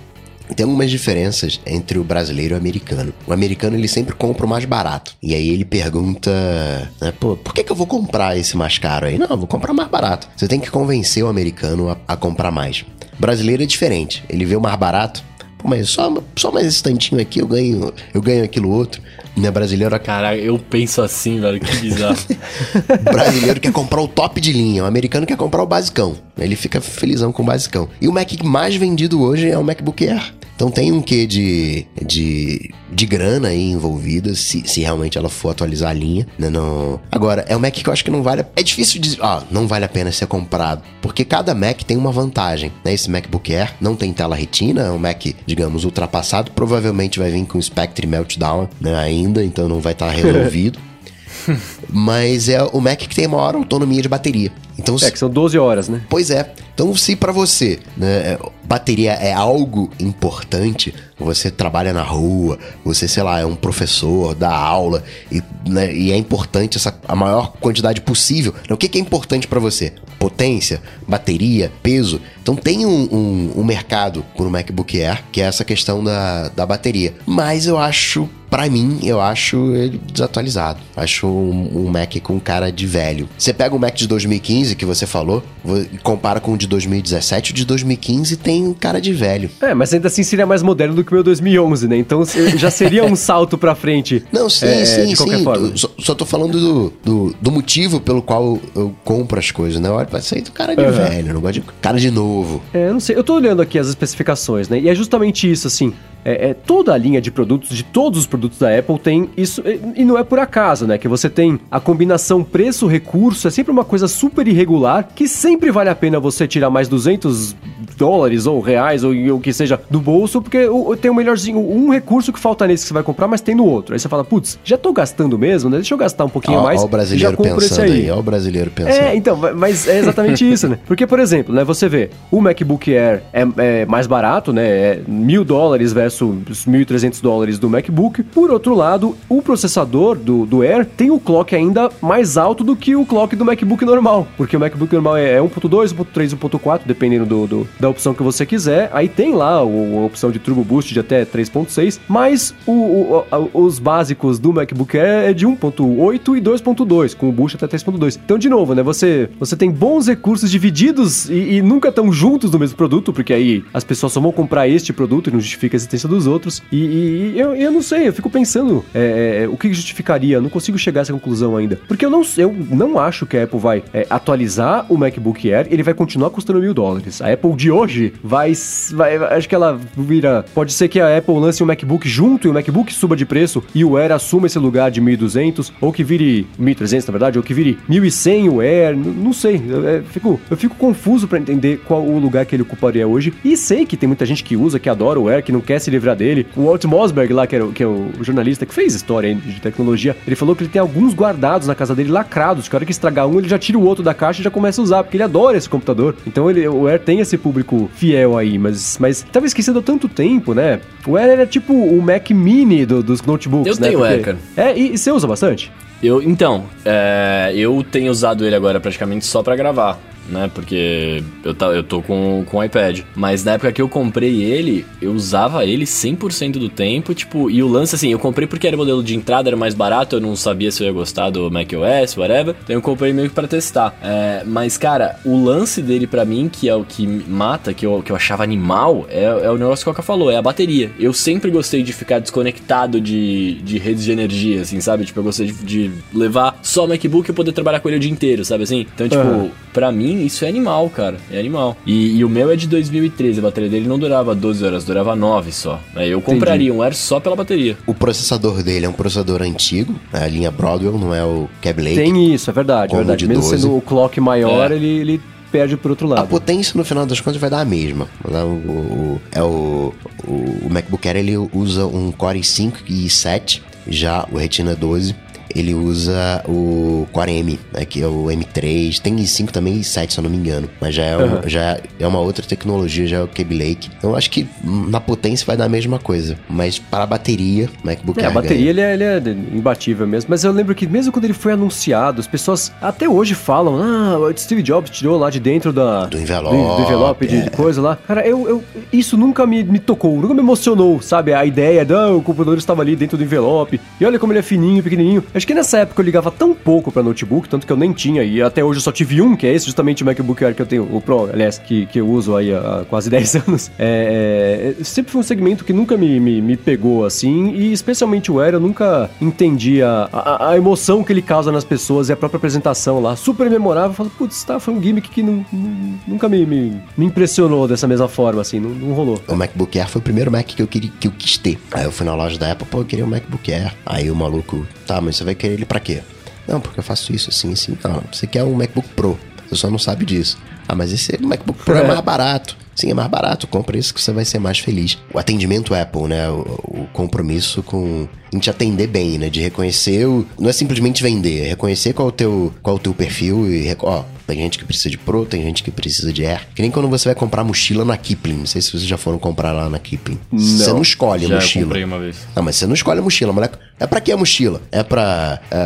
Tem algumas diferenças entre o brasileiro e o americano. O americano ele sempre compra o mais barato. E aí ele pergunta: né, Pô, por que, que eu vou comprar esse mais caro aí? Não, eu vou comprar mais barato. Você tem que convencer o americano a, a comprar mais. O brasileiro é diferente. Ele vê o mais barato. Pô, mas só, só mais esse tantinho aqui eu ganho, eu ganho aquilo outro. Né, brasileiro. Cara, eu penso assim, velho, que bizarro. brasileiro quer comprar o top de linha, o americano quer comprar o basicão. Ele fica felizão com o basicão. E o Mac mais vendido hoje é o MacBook Air. Então tem um quê de, de, de grana aí envolvida, se, se realmente ela for atualizar a linha. Né? Não... Agora, é um Mac que eu acho que não vale. É difícil dizer, ah, não vale a pena ser comprado. Porque cada Mac tem uma vantagem. Né? Esse MacBook Air não tem tela retina, é um Mac, digamos, ultrapassado. Provavelmente vai vir com Spectre Meltdown né, ainda, então não vai estar tá resolvido. Mas é o Mac que tem maior autonomia de bateria. Então, é, que são 12 horas, né? Pois é. Então, se para você, né, bateria é algo importante, você trabalha na rua, você, sei lá, é um professor, dá aula, e, né, e é importante essa, a maior quantidade possível. O que, que é importante para você? Potência, bateria, peso. Então tem um, um, um mercado por um MacBook Air, que é essa questão da, da bateria. Mas eu acho para mim, eu acho ele desatualizado. Acho um, um, Mac com cara de velho. Você pega o Mac de 2015 que você falou e compara com o de 2017, o de 2015 tem um cara de velho. É, mas ainda assim seria mais moderno do que o meu 2011, né? Então já seria um salto pra frente. Não, sim, é, sim, de sim. Só, só, tô falando do, do, do, motivo pelo qual eu compro as coisas, né? Olha, vai sair do cara de uhum. velho, não gosto de cara de novo. É, não sei. Eu tô olhando aqui as especificações, né? E é justamente isso, assim é, é, toda a linha de produtos, de todos os produtos da Apple tem isso, e não é por acaso, né? Que você tem a combinação preço-recurso, é sempre uma coisa super irregular, que sempre vale a pena você tirar mais 200 dólares ou reais ou o que seja do bolso, porque tem o melhorzinho, um recurso que falta nesse que você vai comprar, mas tem no outro. Aí você fala, putz, já tô gastando mesmo, né? Deixa eu gastar um pouquinho ó, mais. Ó o brasileiro pensando esse aí. Ó o brasileiro pensando. É, então, mas é exatamente isso, né? Porque, por exemplo, né, você vê, o MacBook Air é, é mais barato, né? É mil dólares versus os 1.300 dólares do MacBook. Por outro lado, o processador do, do Air tem o clock ainda mais alto do que o clock do MacBook normal, porque o MacBook normal é 1.2, 1.3, 1.4, dependendo do, do, da opção que você quiser. Aí tem lá o, a opção de Turbo Boost de até 3.6, mas o, o, os básicos do MacBook Air é de 1.8 e 2.2, com o boost até 3.2. Então, de novo, né, você, você tem bons recursos divididos e, e nunca tão juntos no mesmo produto, porque aí as pessoas só vão comprar este produto e não justifica a existência dos outros. E, e, e eu, eu não sei, eu fico pensando é, é, o que justificaria, não consigo chegar a essa conclusão ainda. Porque eu não, eu não acho que a Apple vai é, atualizar o MacBook Air, ele vai continuar custando mil dólares. A Apple de hoje vai, vai. Acho que ela vira. Pode ser que a Apple lance um MacBook junto e o MacBook suba de preço e o Air assuma esse lugar de 1.200, ou que vire 1.300 na verdade, ou que vire 1.100 o Air, não sei. Eu, eu, fico, eu fico confuso para entender qual o lugar que ele ocuparia hoje. E sei que tem muita gente que usa, que adora o Air, que não quer se livrar dele. O Walt Mosberg lá, que, era, que é o jornalista que fez história de tecnologia, ele falou que ele tem alguns guardados na casa dele lacrados, que a hora que estragar um, ele já tira o outro da caixa e já começa a usar, porque ele adora esse computador. Então ele, o Air tem esse público fiel aí, mas, mas tava esquecendo há tanto tempo, né? O Air era tipo o Mac Mini do, dos notebooks, eu né? Tenho o Air, cara. É, e, e você usa bastante? Eu, então, é, eu tenho usado ele agora praticamente só para gravar né? Porque eu, tá, eu tô com, com o iPad. Mas na época que eu comprei ele, eu usava ele 100% do tempo, tipo, e o lance assim, eu comprei porque era modelo de entrada, era mais barato, eu não sabia se eu ia gostar do macOS, whatever. Então eu comprei meio que pra testar. É, mas, cara, o lance dele para mim, que é o que mata, que eu, que eu achava animal, é, é o negócio que o Coca falou, é a bateria. Eu sempre gostei de ficar desconectado de, de redes de energia, assim, sabe? Tipo, eu gostei de, de levar só o MacBook e poder trabalhar com ele o dia inteiro, sabe assim? Então, tipo, uhum. pra mim, isso é animal, cara. É animal. E, e, o meu é de 2013. A bateria dele não durava 12 horas, durava 9 só. Aí eu compraria Entendi. um Air só pela bateria. O processador dele é um processador antigo. Né? A linha Broadwell não é o Cab Lake. Tem isso, é verdade. É verdade. Mesmo 12. sendo o clock maior, é. ele, ele perde por outro lado. A potência, no final das contas, vai dar a mesma. O, o, é o, o, o MacBook Air ele usa um Core i5 e i7, já o Retina 12 ele usa o Core M, né, que é o M3, tem i5 também e i7, se eu não me engano, mas já é, um, Uhum. já é uma outra tecnologia, já é o Kaby Lake. Então eu acho que na potência vai dar a mesma coisa, mas para a bateria, MacBook É, Air a bateria ele é, ele é imbatível mesmo, mas eu lembro que mesmo quando ele foi anunciado, as pessoas até hoje falam, ah, o Steve Jobs tirou lá de dentro da, Do envelope, do, do envelope de, é. coisa lá. Cara, eu, eu- isso nunca me, me tocou, nunca me emocionou, sabe? A ideia de, ah, o computador estava ali dentro do envelope, e olha como ele é fininho, pequenininho. Acho que nessa época eu ligava tão pouco pra notebook, tanto que eu nem tinha, e até hoje eu só tive um, que é esse, justamente o MacBook Air que eu tenho, o Pro, aliás, que, que eu uso aí há quase 10 anos. É, é, sempre foi um segmento que nunca me, me, me pegou assim, e especialmente o Air, eu nunca entendi a, a, a emoção que ele causa nas pessoas e a própria apresentação lá. Super memorável, eu falo, putz, tá, foi um gimmick que não, não- nunca me, me, me impressionou dessa mesma forma, assim, não, não rolou. O MacBook Air foi o primeiro Mac que eu, queria, que eu quis ter. Aí eu fui na loja da Apple, pô, eu queria um MacBook Air. Aí o maluco, tá, mas você vai querer ele pra quê? Não, porque eu faço isso, assim, assim. Não, você quer um MacBook Pro, você só não sabe disso. Ah, mas esse MacBook Pro é, É. mais barato. Sim, é mais barato, compra esse que você vai ser mais feliz. O atendimento Apple, né, o, o compromisso com em te atender bem, né, de reconhecer, o, não é simplesmente vender, é reconhecer qual é o teu, qual é o teu perfil e, ó, tem gente que precisa de Pro, tem gente que precisa de Air. Que nem quando você vai comprar mochila na Kipling, não sei se vocês já foram comprar lá na Kipling. Você não escolhe a Já eu mochila. comprei uma vez. Não, mas você não escolhe a mochila, moleque. É pra que a mochila? É pra é,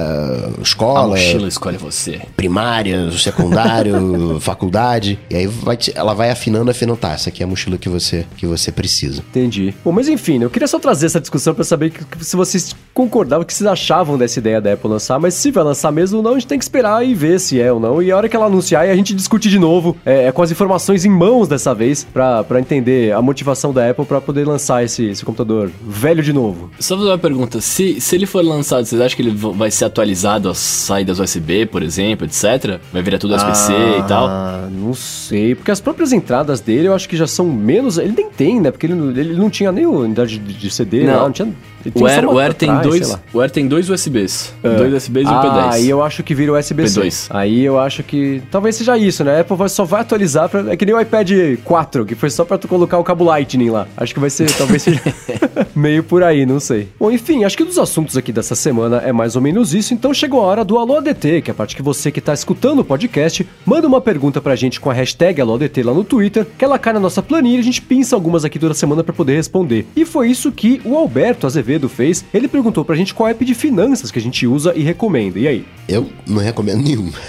A escola, mochila escolhe você. primária, secundário, faculdade. E aí vai te- ela vai afinando, afinando. Tá, essa aqui é a mochila que você, que você precisa. Entendi. Bom, mas enfim, eu queria só trazer essa discussão pra saber que se vocês concordavam, o que vocês achavam dessa ideia da Apple lançar, mas se vai lançar mesmo ou não, a gente tem que esperar e ver se é ou não. E a hora que ela anunciar, a gente discute de novo, é, é com as informações em mãos dessa vez, pra, pra entender a motivação da Apple pra poder lançar esse, esse computador velho de novo. Só fazer uma pergunta. Se, se ele for lançado, vocês acham que ele vai ser atualizado as saídas USB, por exemplo, etc? Vai virar tudo USB-C e tal? Ah, não sei. Porque as próprias entradas dele eu acho que já são menos. Ele nem tem, né? Porque ele, não- ele não tinha nem o unidade de, de CD, Não. não, não tinha. O Air, o Air tem dois, o Air tem dois USBs. Dois USBs e um ah, P10. aí eu acho que vira USB-C. P2. Aí eu acho que talvez seja isso, né? A Apple só vai atualizar pra, é que nem o iPad 4, que foi só pra tu colocar o cabo Lightning lá. Acho que vai ser, talvez seja meio por aí, não sei. Bom, enfim, acho que dos assuntos aqui dessa semana é mais ou menos isso, então chegou a hora do Alô ADT, que é a parte que você que tá escutando o podcast, manda uma pergunta pra gente com a hashtag AlôADT lá no Twitter, que ela cai na nossa planilha e a gente pinça algumas aqui toda semana pra poder responder. E foi isso que o Alberto Azevedo fez. Ele perguntou pra gente qual app de finanças que a gente usa e recomenda. E aí? Eu não recomendo nenhum.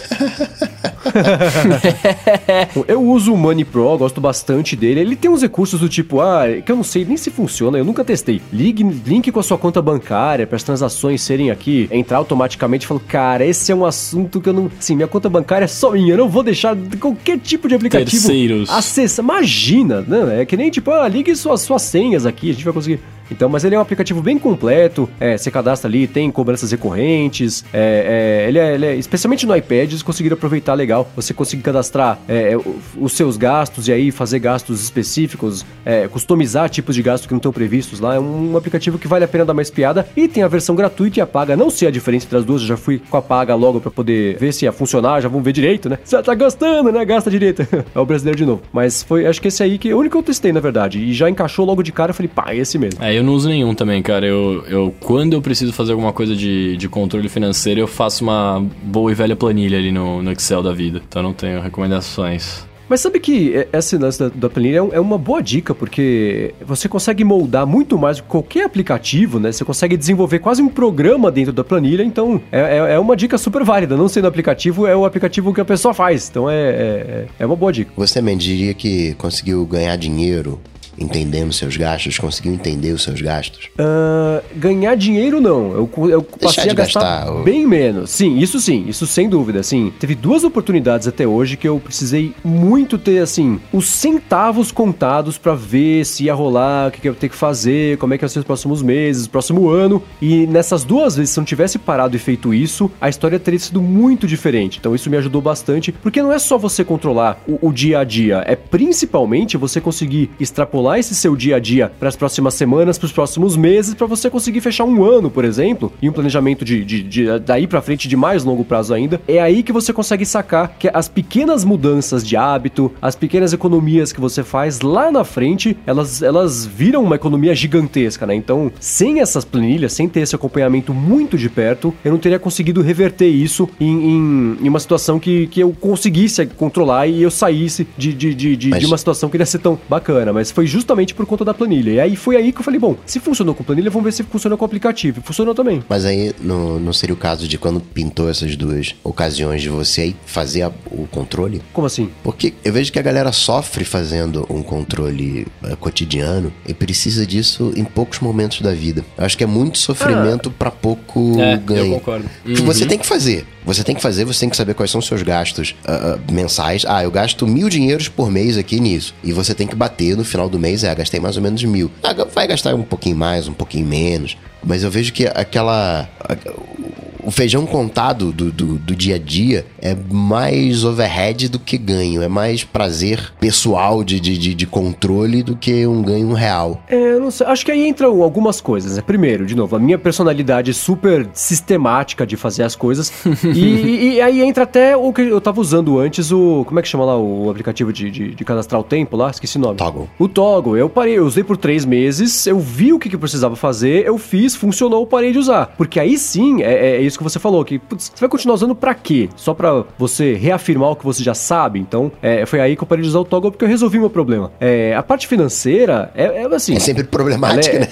Eu uso o Money Pro, gosto bastante dele. Ele tem uns recursos do tipo, ah, que eu não sei nem se funciona, eu nunca testei. Link, link com a sua conta bancária para as transações serem aqui, entrar automaticamente. Falo, cara, esse é um assunto que eu não. Sim, minha conta bancária é só minha, eu não vou deixar qualquer tipo de aplicativo Terceiros. acessar. Imagina, né? É que nem tipo, ah, ligue suas, suas senhas aqui, a gente vai conseguir. Então, mas ele é um aplicativo bem completo. É, você cadastra ali, tem cobranças recorrentes. É, é, ele, é, ele é- especialmente no iPad, eles conseguiram aproveitar legal. Você conseguir cadastrar é, é, os seus gastos e aí fazer gastos específicos, é, customizar tipos de gastos que não estão previstos lá. É um aplicativo que vale a pena dar uma espiada. E tem a versão gratuita e a paga. Não sei a diferença entre as duas, eu já fui com a paga logo pra poder ver se ia funcionar. Já vamos ver direito, né? Você tá gastando, né? Gasta direito. é o brasileiro de novo. Mas foi, acho que esse aí que é o único que eu testei, na verdade. E já encaixou logo de cara. Eu falei, pá, esse mesmo. É, eu não uso nenhum também, cara. Eu, eu quando eu preciso fazer alguma coisa de, de controle financeiro, eu faço uma boa e velha planilha ali no, no Excel da vida. Então eu não tenho recomendações. Mas sabe que é- esse lance da, da planilha é, um- é uma boa dica, porque você consegue moldar muito mais do que qualquer aplicativo, né? Você consegue desenvolver quase um programa dentro da planilha, então é, é- é uma dica super válida. Não sendo aplicativo, é o aplicativo que a pessoa faz. Então é, é, é uma boa dica. Você também diria que conseguiu ganhar dinheiro entendendo seus gastos? Conseguiu entender os seus gastos? Ah, ganhar dinheiro não. Eu, eu passei a gastar, gastar, ou- bem menos. Sim, isso sim, isso sem dúvida. Assim, teve duas oportunidades até hoje que eu precisei muito ter assim os centavos contados pra ver se ia rolar, o que, que eu ia ter que fazer, como é que ia ser os próximos meses, próximo ano. E nessas duas vezes, se eu não tivesse parado e feito isso, a história teria sido muito diferente. Então isso me ajudou bastante, porque não é só você controlar o, o dia a dia, é principalmente você conseguir extrapolar controlar esse seu dia a dia para as próximas semanas, para os próximos meses, para você conseguir fechar um ano, por exemplo, e um planejamento de, de, de daí para frente de mais longo prazo ainda. É aí que você consegue sacar que as pequenas mudanças de hábito, as pequenas economias que você faz lá na frente, elas, elas viram uma economia gigantesca, né? Então, sem essas planilhas, sem ter esse acompanhamento muito de perto, eu não teria conseguido reverter isso em, em, em uma situação que, que eu conseguisse controlar e eu saísse de, de, de, de, de uma situação que não ia ser tão bacana. Mas foi justamente por conta da planilha. E aí foi aí que eu falei, bom, se funcionou com planilha, vamos ver se funciona com aplicativo. Funcionou também. Mas aí não, não seria o caso de quando pintou essas duas ocasiões de você fazer a, o controle? Como assim? Porque eu vejo que a galera sofre fazendo um controle uh, cotidiano e precisa disso em poucos momentos da vida. Eu acho que é muito sofrimento ah. para pouco é, ganho. Eu concordo. Uhum. Você tem que fazer. Você tem que fazer, você tem que saber quais são os seus gastos uh, mensais. Ah, eu gasto mil dinheiros por mês aqui nisso. E você tem que bater no final do mês, é, gastei mais ou menos mil. Ah, vai gastar um pouquinho mais, um pouquinho menos. Mas eu vejo que aquela o feijão contado do, do, do, dia a dia é mais overhead do que ganho. É mais prazer pessoal de, de, de controle do que um ganho real. É, eu não sei. Acho que aí entram algumas coisas. Né? Primeiro, de novo, a minha personalidade super sistemática de fazer as coisas. e, e, aí entra até o que eu tava usando antes, o. Como é que chama lá o aplicativo de, de, de cadastrar o tempo lá? Esqueci o nome. Toggle. O Toggle. Eu parei, eu usei por três meses, eu vi o que, que eu precisava fazer, eu fiz, funcionou, parei de usar. Porque aí sim, é, é isso que você falou, que putz, você vai continuar usando pra quê? Só pra você reafirmar o que você já sabe? Então, é, foi aí que eu parei de usar o toggle porque eu resolvi meu problema. É, a parte financeira é, é assim. É sempre problemática, ela é, né?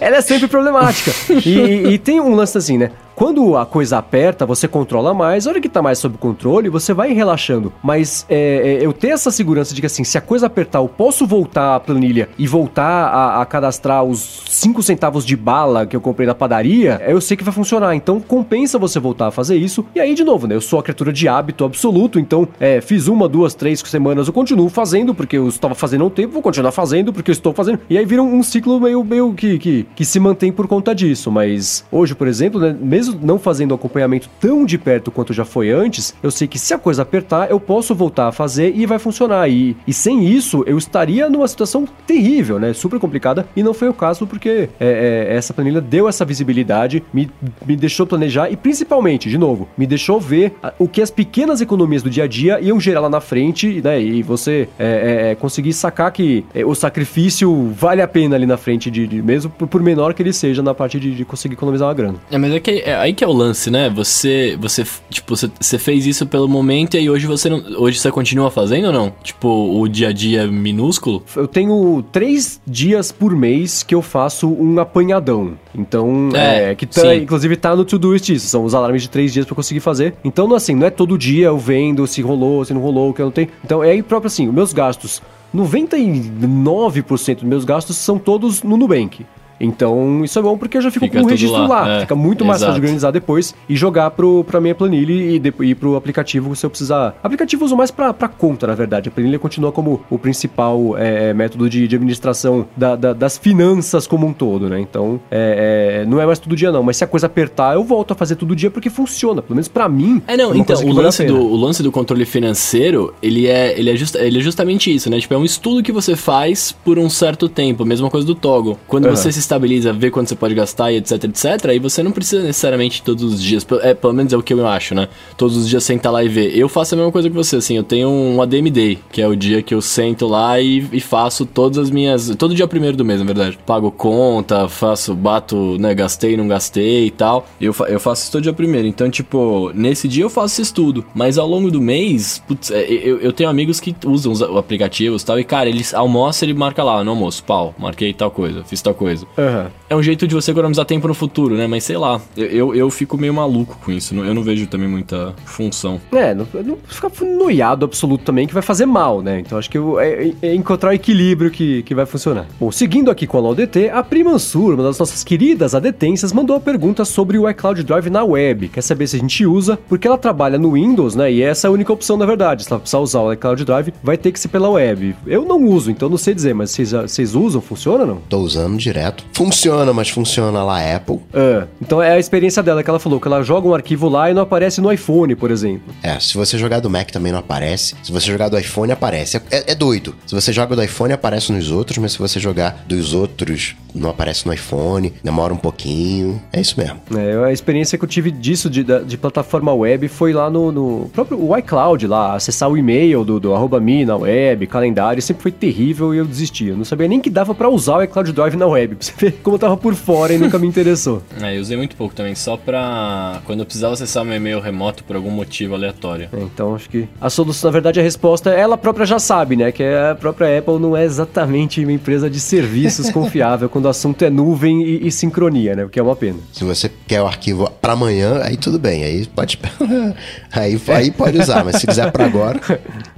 ela é sempre problemática. e, e tem um lance assim, né? Quando a coisa aperta, você controla mais. A hora que tá mais sob controle, você vai relaxando. Mas é, é, eu ter essa segurança de que assim, se a coisa apertar, eu posso voltar à planilha e voltar a, a cadastrar os 5 centavos de bala que eu comprei na padaria, eu sei que vai funcionar. Então compensa você voltar a fazer isso. E aí, de novo, né? Eu sou a criatura de hábito absoluto. Então, é, fiz uma, duas, três semanas, eu continuo fazendo, porque eu estava fazendo há um tempo, vou continuar fazendo, porque eu estou fazendo. E aí vira um, um ciclo meio, meio que, que, que se mantém por conta disso. Mas hoje, por exemplo, né? Mesmo mesmo não fazendo acompanhamento tão de perto quanto já foi antes, eu sei que se a coisa apertar, eu posso voltar a fazer e vai funcionar. E, e sem isso, eu estaria numa situação terrível, né? Super complicada. E não foi o caso porque é, é, essa planilha deu essa visibilidade, me, me deixou planejar e principalmente, de novo, me deixou ver o que as pequenas economias do dia a dia iam gerar lá na frente, né? E você é, é, é conseguir sacar que é, o sacrifício vale a pena ali na frente, de, de mesmo por, menor que ele seja na parte de, de conseguir economizar uma grana. É, mas é que aí que é o lance, né? Você, você, tipo, você, você fez isso pelo momento e hoje você não, hoje você continua fazendo ou não? Tipo, o dia a dia minúsculo? Eu tenho três dias por mês que eu faço um apanhadão. Então, é, é que tá, inclusive tá no to-doist isso, são os alarmes de três dias para conseguir fazer. Então, não assim, não é todo dia eu vendo se rolou, se não rolou, o que eu não tenho. Então, é aí próprio assim, os meus gastos 99% dos meus gastos são todos no Nubank. Então, isso é bom porque eu já fico fica com o registro lá. lá. É, fica muito mais fácil de organizar depois e jogar pro, pra minha planilha e, de, e pro aplicativo se eu precisar. Aplicativo eu uso mais pra, pra conta, na verdade. A planilha continua como o principal é, método de, de administração da, da, das finanças como um todo, né? Então, é, é, não é mais todo dia não. Mas se a coisa apertar, eu volto a fazer todo dia porque funciona. Pelo menos pra mim. É, não, então, o lance, do, o lance do controle financeiro, ele é, ele, é just, ele é justamente isso, né? Tipo, é um estudo que você faz por um certo tempo. Mesma coisa do Toggle. Quando uhum. você se estabiliza, vê quanto você pode gastar e etc, etc, aí você não precisa necessariamente todos os dias, é, pelo menos é o que eu acho, né? Todos os dias sentar lá e ver. Eu faço a mesma coisa que você, assim, eu tenho um ADM Day, que é o dia que eu sento lá e, e faço todas as minhas. Todo dia primeiro do mês, na verdade. Pago conta, faço, bato, né, gastei, não gastei e tal. Eu, eu faço isso todo dia primeiro. Então, tipo, nesse dia eu faço esse estudo. Mas ao longo do mês, putz, é, eu, eu tenho amigos que usam os aplicativos e tal, e cara, eles almoçam, ele marca lá, no almoço, pau, marquei tal coisa, fiz tal coisa. Uhum é um jeito de você economizar tempo no futuro, né? Mas sei lá, eu, eu, eu fico meio maluco com isso. Eu não vejo também muita função. É, não, não ficar noiado absoluto também que vai fazer mal, né? Então acho que é, é, encontrar o equilíbrio que, que vai funcionar. Bom, seguindo aqui com a LODT, a Primansur, uma das nossas queridas adetências, mandou a pergunta sobre o iCloud Drive na web. Quer saber se a gente usa? Porque ela trabalha no Windows, né? E essa é a única opção, na verdade. Se ela precisar usar o iCloud Drive, vai ter que ser pela web. Eu não uso, então não sei dizer, mas vocês, vocês usam? Funciona ou não? Tô usando direto Funciona, mas funciona lá Apple. É, então é a experiência dela que ela falou, que ela joga um arquivo lá e não aparece no iPhone, por exemplo. É, se você jogar do Mac também não aparece. Se você jogar do iPhone, aparece. É, é- é doido. Se você joga do iPhone, aparece nos outros, mas se você jogar dos outros, não aparece no iPhone, demora um pouquinho. É isso mesmo. É, a experiência que eu tive disso de, de plataforma web foi lá no, no próprio o iCloud, lá, acessar o e-mail do, do arroba me na web, calendário, sempre foi terrível e eu desisti. Eu não sabia nem que dava pra usar o iCloud Drive na web, pra você ver como eu tava por fora e nunca me interessou. É, eu usei muito pouco também, só pra quando eu precisava acessar meu e-mail remoto por algum motivo aleatório. É, Então acho que a solução, na verdade, a resposta ela própria já sabe, né? Que a própria Apple não é exatamente uma empresa de serviços confiável quando o assunto é nuvem e, e sincronia, né? O que é uma pena. Se você quer o arquivo pra amanhã, aí tudo bem. Aí pode. aí, aí pode usar, mas se quiser pra agora.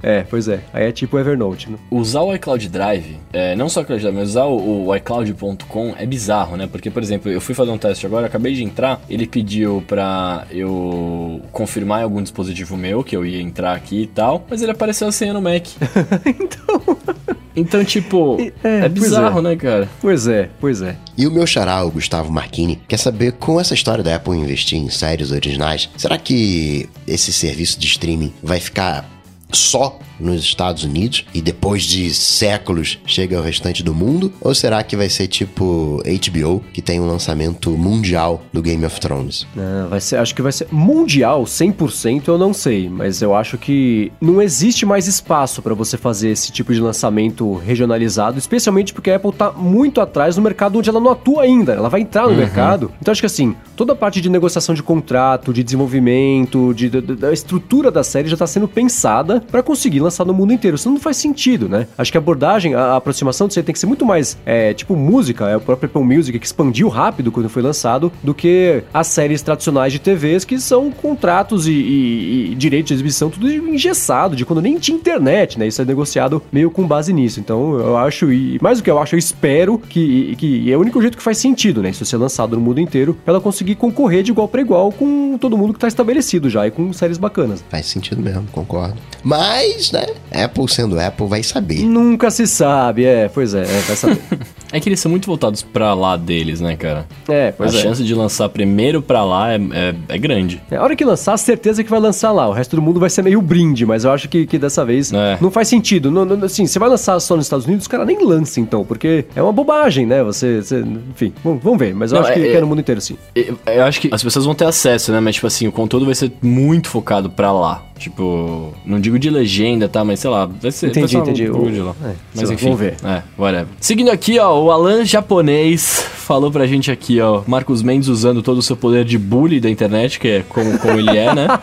É, pois é. Aí é tipo Evernote, né? Usar o iCloud Drive, é, não só o iCloud Drive, mas usar o, o iCloud.com é bizarro, né? Porque, por exemplo, eu fui fazer um teste agora, acabei de entrar, ele pediu pra eu confirmar em algum dispositivo meu que eu ia entrar aqui e tal, mas ele apareceu a senha no Mac. então. Então, tipo, É, é, bizarro, é. né, cara? Pois é, pois é. E o meu xará, o Gustavo Marchini, quer saber com essa história da Apple investir em séries originais, será que esse serviço de streaming vai ficar só nos Estados Unidos e depois de séculos chega ao restante do mundo? Ou será que vai ser tipo HBO, que tem um lançamento mundial do Game of Thrones? Não, vai ser, acho que vai ser mundial, 100% eu não sei, mas eu acho que não existe mais espaço para você fazer esse tipo de lançamento regionalizado, especialmente porque a Apple tá muito atrás no mercado onde ela não atua ainda, ela vai entrar no mercado. Então acho que assim, toda a parte de negociação de contrato, de desenvolvimento, de, da- da estrutura da série já tá sendo pensada para conseguir lançar no mundo inteiro. Isso não faz sentido, né? Acho que a abordagem, a, aproximação disso aí tem que ser muito mais, é, tipo música, é o próprio Apple Music que expandiu rápido quando foi lançado, do que as séries tradicionais de TVs que são contratos e, e- e direitos de exibição tudo engessado, de quando nem tinha internet, né? Isso é negociado meio com base nisso. Então eu acho, e mais do que eu acho, eu espero que, que é o único jeito que faz sentido, né? Isso ser lançado no mundo inteiro, pra ela conseguir concorrer de igual para igual com todo mundo que tá estabelecido já e com séries bacanas. Faz sentido mesmo, concordo. Mas, né, Apple sendo Apple vai saber. Nunca se sabe, é, pois é, é vai saber. É que eles são muito voltados pra lá deles, né, cara? É, a pois é. chance de lançar primeiro pra lá é, é, é grande. É, a hora que lançar, certeza que vai lançar lá. O resto do mundo vai ser meio brinde, mas eu acho que, que dessa vez É. não faz sentido. Não, não- assim, você vai lançar só nos Estados Unidos, os caras nem lançam então, porque é uma bobagem, né? Você, você- enfim, vamos, vamos ver. Mas eu Não, acho que, é- que é no mundo inteiro, sim. Eu, eu acho que as pessoas vão ter acesso, né? Mas, tipo assim, o conteúdo vai ser muito focado pra lá. Tipo, não digo de legenda, tá? Mas sei lá, vai ser. Entendi, vai ser entendi. lá. é, Mas enfim. vamos ver. É, whatever. Seguindo aqui, ó, o Alan japonês falou pra gente aqui, ó. Marcos Mendes usando todo o seu poder de bully da internet, que é como, como ele é, né?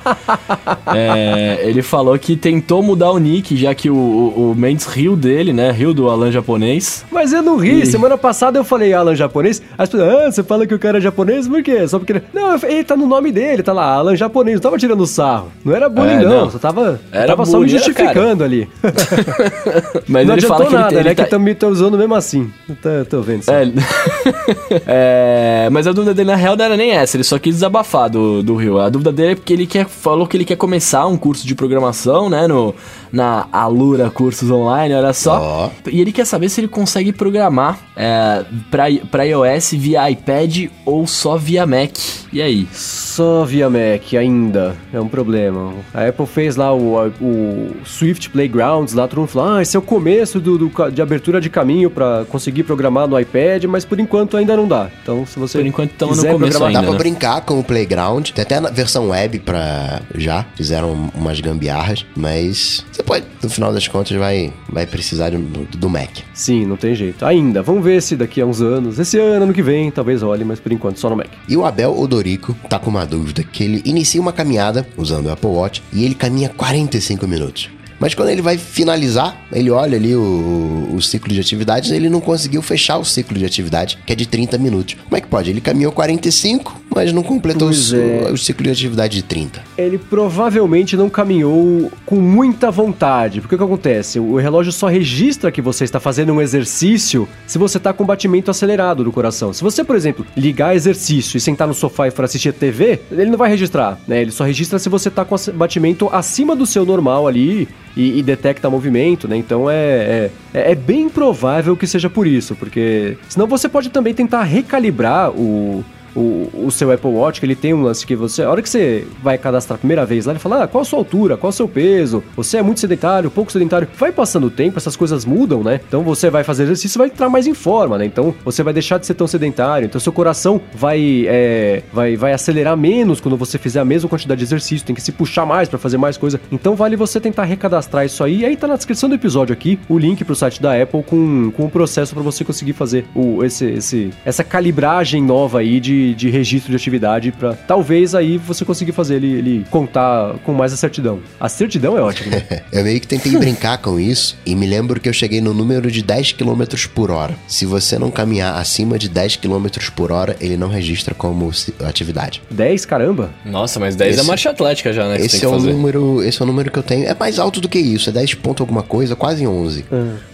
É, ele falou que tentou mudar o nick, já que o, o, o Mendes riu dele, né? Riu do Alan japonês. Mas eu não ri. E- Semana passada eu falei Alan japonês. As pessoas, ah, você fala que o cara é japonês? Por quê? Só porque. Não, eu- ele tá no nome dele, tá lá, Alan japonês. Não tava tirando sarro. Não era bullying, não. não. Só tava, Era tava só me justificando ali. Mas não ele adiantou fala que ele, nada, ele né? tá- Que também tô usando mesmo assim. Eu tô, vendo. só. É, É, mas a dúvida dele na real não era nem essa, ele só quis desabafar do, do Rio. A dúvida dele é porque ele quer, falou que ele quer começar um curso de programação, né, no, na Alura Cursos Online, olha só. Ó. E ele quer saber se ele consegue programar é, pra, pra iOS via iPad ou só via Mac. E aí? Só via Mac ainda é um problema. A Apple fez lá o, o Swift Playgrounds, lá todo mundo falou, ah, esse é o começo do, do de abertura de caminho para conseguir programar no iPad, mas por enquanto ainda não dá. Então, se você Por enquanto, tamo no começo programar, Dá ainda, pra né? brincar com o Playground. Tem até na versão web pra já. Fizeram umas gambiarras. Mas você pode, no final das contas, vai, vai precisar do, do Mac. sim, não tem jeito. Ainda, vamos ver se daqui a uns anos, esse ano, ano que vem, talvez role, mas por enquanto só no Mac. E o Abel Odorico tá com uma dúvida, que ele inicia uma caminhada usando o Apple Watch e ele caminha 45 minutos. Mas quando ele vai finalizar, ele olha ali o, o ciclo de atividades, ele não conseguiu fechar o ciclo de atividade, que é de 30 minutos. Como é que pode? Ele caminhou 45 mas não completou o, Pois su- é. o ciclo de atividade de 30. Ele provavelmente não caminhou com muita vontade. Porque o que acontece? O relógio só registra que você está fazendo um exercício se você está com batimento acelerado do coração. Se você, por exemplo, ligar exercício e sentar no sofá e for assistir TV, ele não vai registrar, né? Ele só registra se você está com batimento acima do seu normal ali e, e detecta movimento, né? Então é, é, é bem provável que seja por isso, porque senão você pode também tentar recalibrar o, o, o seu Apple Watch, que ele tem um lance que você. A hora que você vai cadastrar a primeira vez lá, ele fala: ah, qual a sua altura, qual o seu peso, você é muito sedentário, pouco sedentário. Vai passando o tempo, essas coisas mudam, né? Então você vai fazer exercício vai entrar mais em forma, né? Então você vai deixar de ser tão sedentário. Então seu coração vai, é, vai, vai acelerar menos quando você fizer a mesma quantidade de exercício, tem que se puxar mais pra fazer mais coisa. Então vale você tentar recadastrar isso aí. E aí tá na descrição do episódio aqui o link pro site da Apple com, com o processo pra você conseguir fazer o, esse, esse, essa calibragem nova aí de, de registro de atividade pra talvez aí você conseguir fazer ele, ele contar com mais a certidão. A certidão é ótima, né? Eu meio que tentei brincar com isso e me lembro que eu cheguei no número de 10 km por hora. Se você não caminhar acima de 10 km por hora, ele não registra como atividade. 10, caramba. Nossa, mas 10 é Esse- marcha atlética já, né? Esse tem é, o fazer. número, esse é o número que eu tenho. É mais alto do que isso, é 10 ponto alguma coisa, quase 11.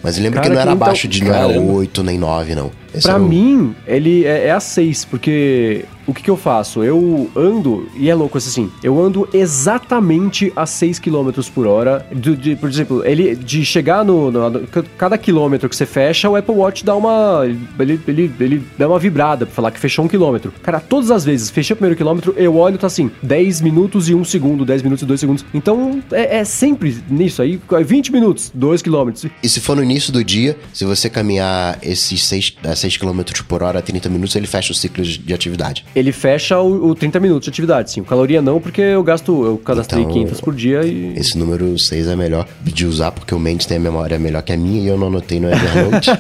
Mas eu lembro Cara, que não era que então- abaixo de não era Caramba. 8 nem 9, não. Era o- mim, ele é, é a 6, porque o que, que eu faço? Eu ando, e é louco assim, eu ando exatamente a 6 km por hora. De, de- por exemplo, ele de chegar no, no- Cada quilômetro que você fecha, o Apple Watch dá uma. Ele, ele, ele dá uma vibrada pra falar que fechou um quilômetro. Cara, todas as vezes, fechei o primeiro quilômetro, eu olho, tá assim, 10 minutos e 1 segundo, 10 minutos e 2 segundos. Então é, é sempre nisso aí, 20 minutos, 2 quilômetros. E se for no início do dia, se você caminhar esses 6, 6 km por hora a 30 minutos, ele fecha o ciclo de atividade. Ele fecha o, o 30 minutos de atividade, sim. O caloria não, porque eu gasto, eu cadastrei Então, 500 por dia e... Esse número 6 é melhor de usar porque o Mendes tem a memória melhor que a minha e eu não anotei no Evernote.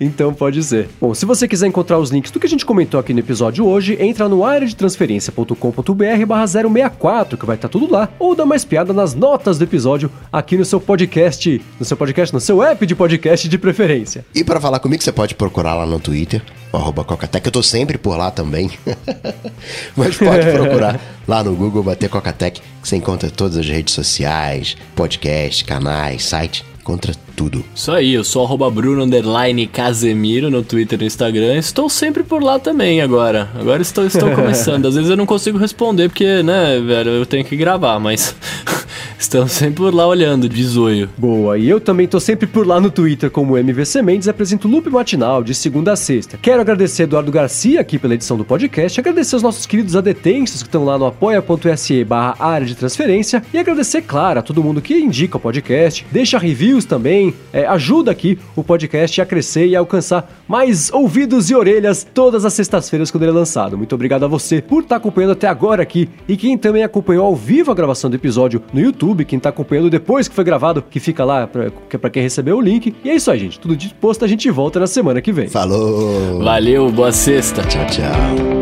Então pode ser. Bom, se você quiser encontrar os links do que a gente comentou aqui no episódio hoje, entra no areadetransferencia.com.br barra 064, que vai estar tudo lá. Ou dá mais piada nas notas do episódio aqui no seu podcast, no seu podcast, no seu app de podcast de preferência. e pra falar comigo, você pode procurar lá no Twitter, arroba Cocatec. Eu tô sempre por lá também. Mas pode procurar lá no Google, bater Cocatec, que você encontra todas as redes sociais, podcast, canais, site, encontra tudo. Isso aí, eu sou arroba Bruno underline Casemiro no Twitter e no Instagram. Estou sempre por lá também agora. Agora estou, estou começando. Às vezes eu não consigo responder porque, né, velho, eu tenho que gravar, mas estamos sempre por lá olhando, de zoio. Boa, e eu também tô sempre por lá no Twitter como MVC Mendes apresento o Loop Matinal de segunda a sexta. Quero agradecer Eduardo Garcia aqui pela edição do podcast, agradecer os nossos queridos adetensos que estão lá no apoia.se barra área de transferência e agradecer, claro, a todo mundo que indica o podcast, deixa reviews também, é, ajuda aqui o podcast a crescer e a alcançar mais ouvidos e orelhas todas as sextas-feiras quando ele é lançado. Muito obrigado a você por estar acompanhando até agora aqui e quem também acompanhou ao vivo a gravação do episódio no YouTube, quem tá acompanhando depois que foi gravado, que fica lá pra, que é quem recebeu o link. E é isso aí, gente. Tudo disposto, a gente volta na semana que vem. Falou! Valeu, boa sexta. Tchau, tchau.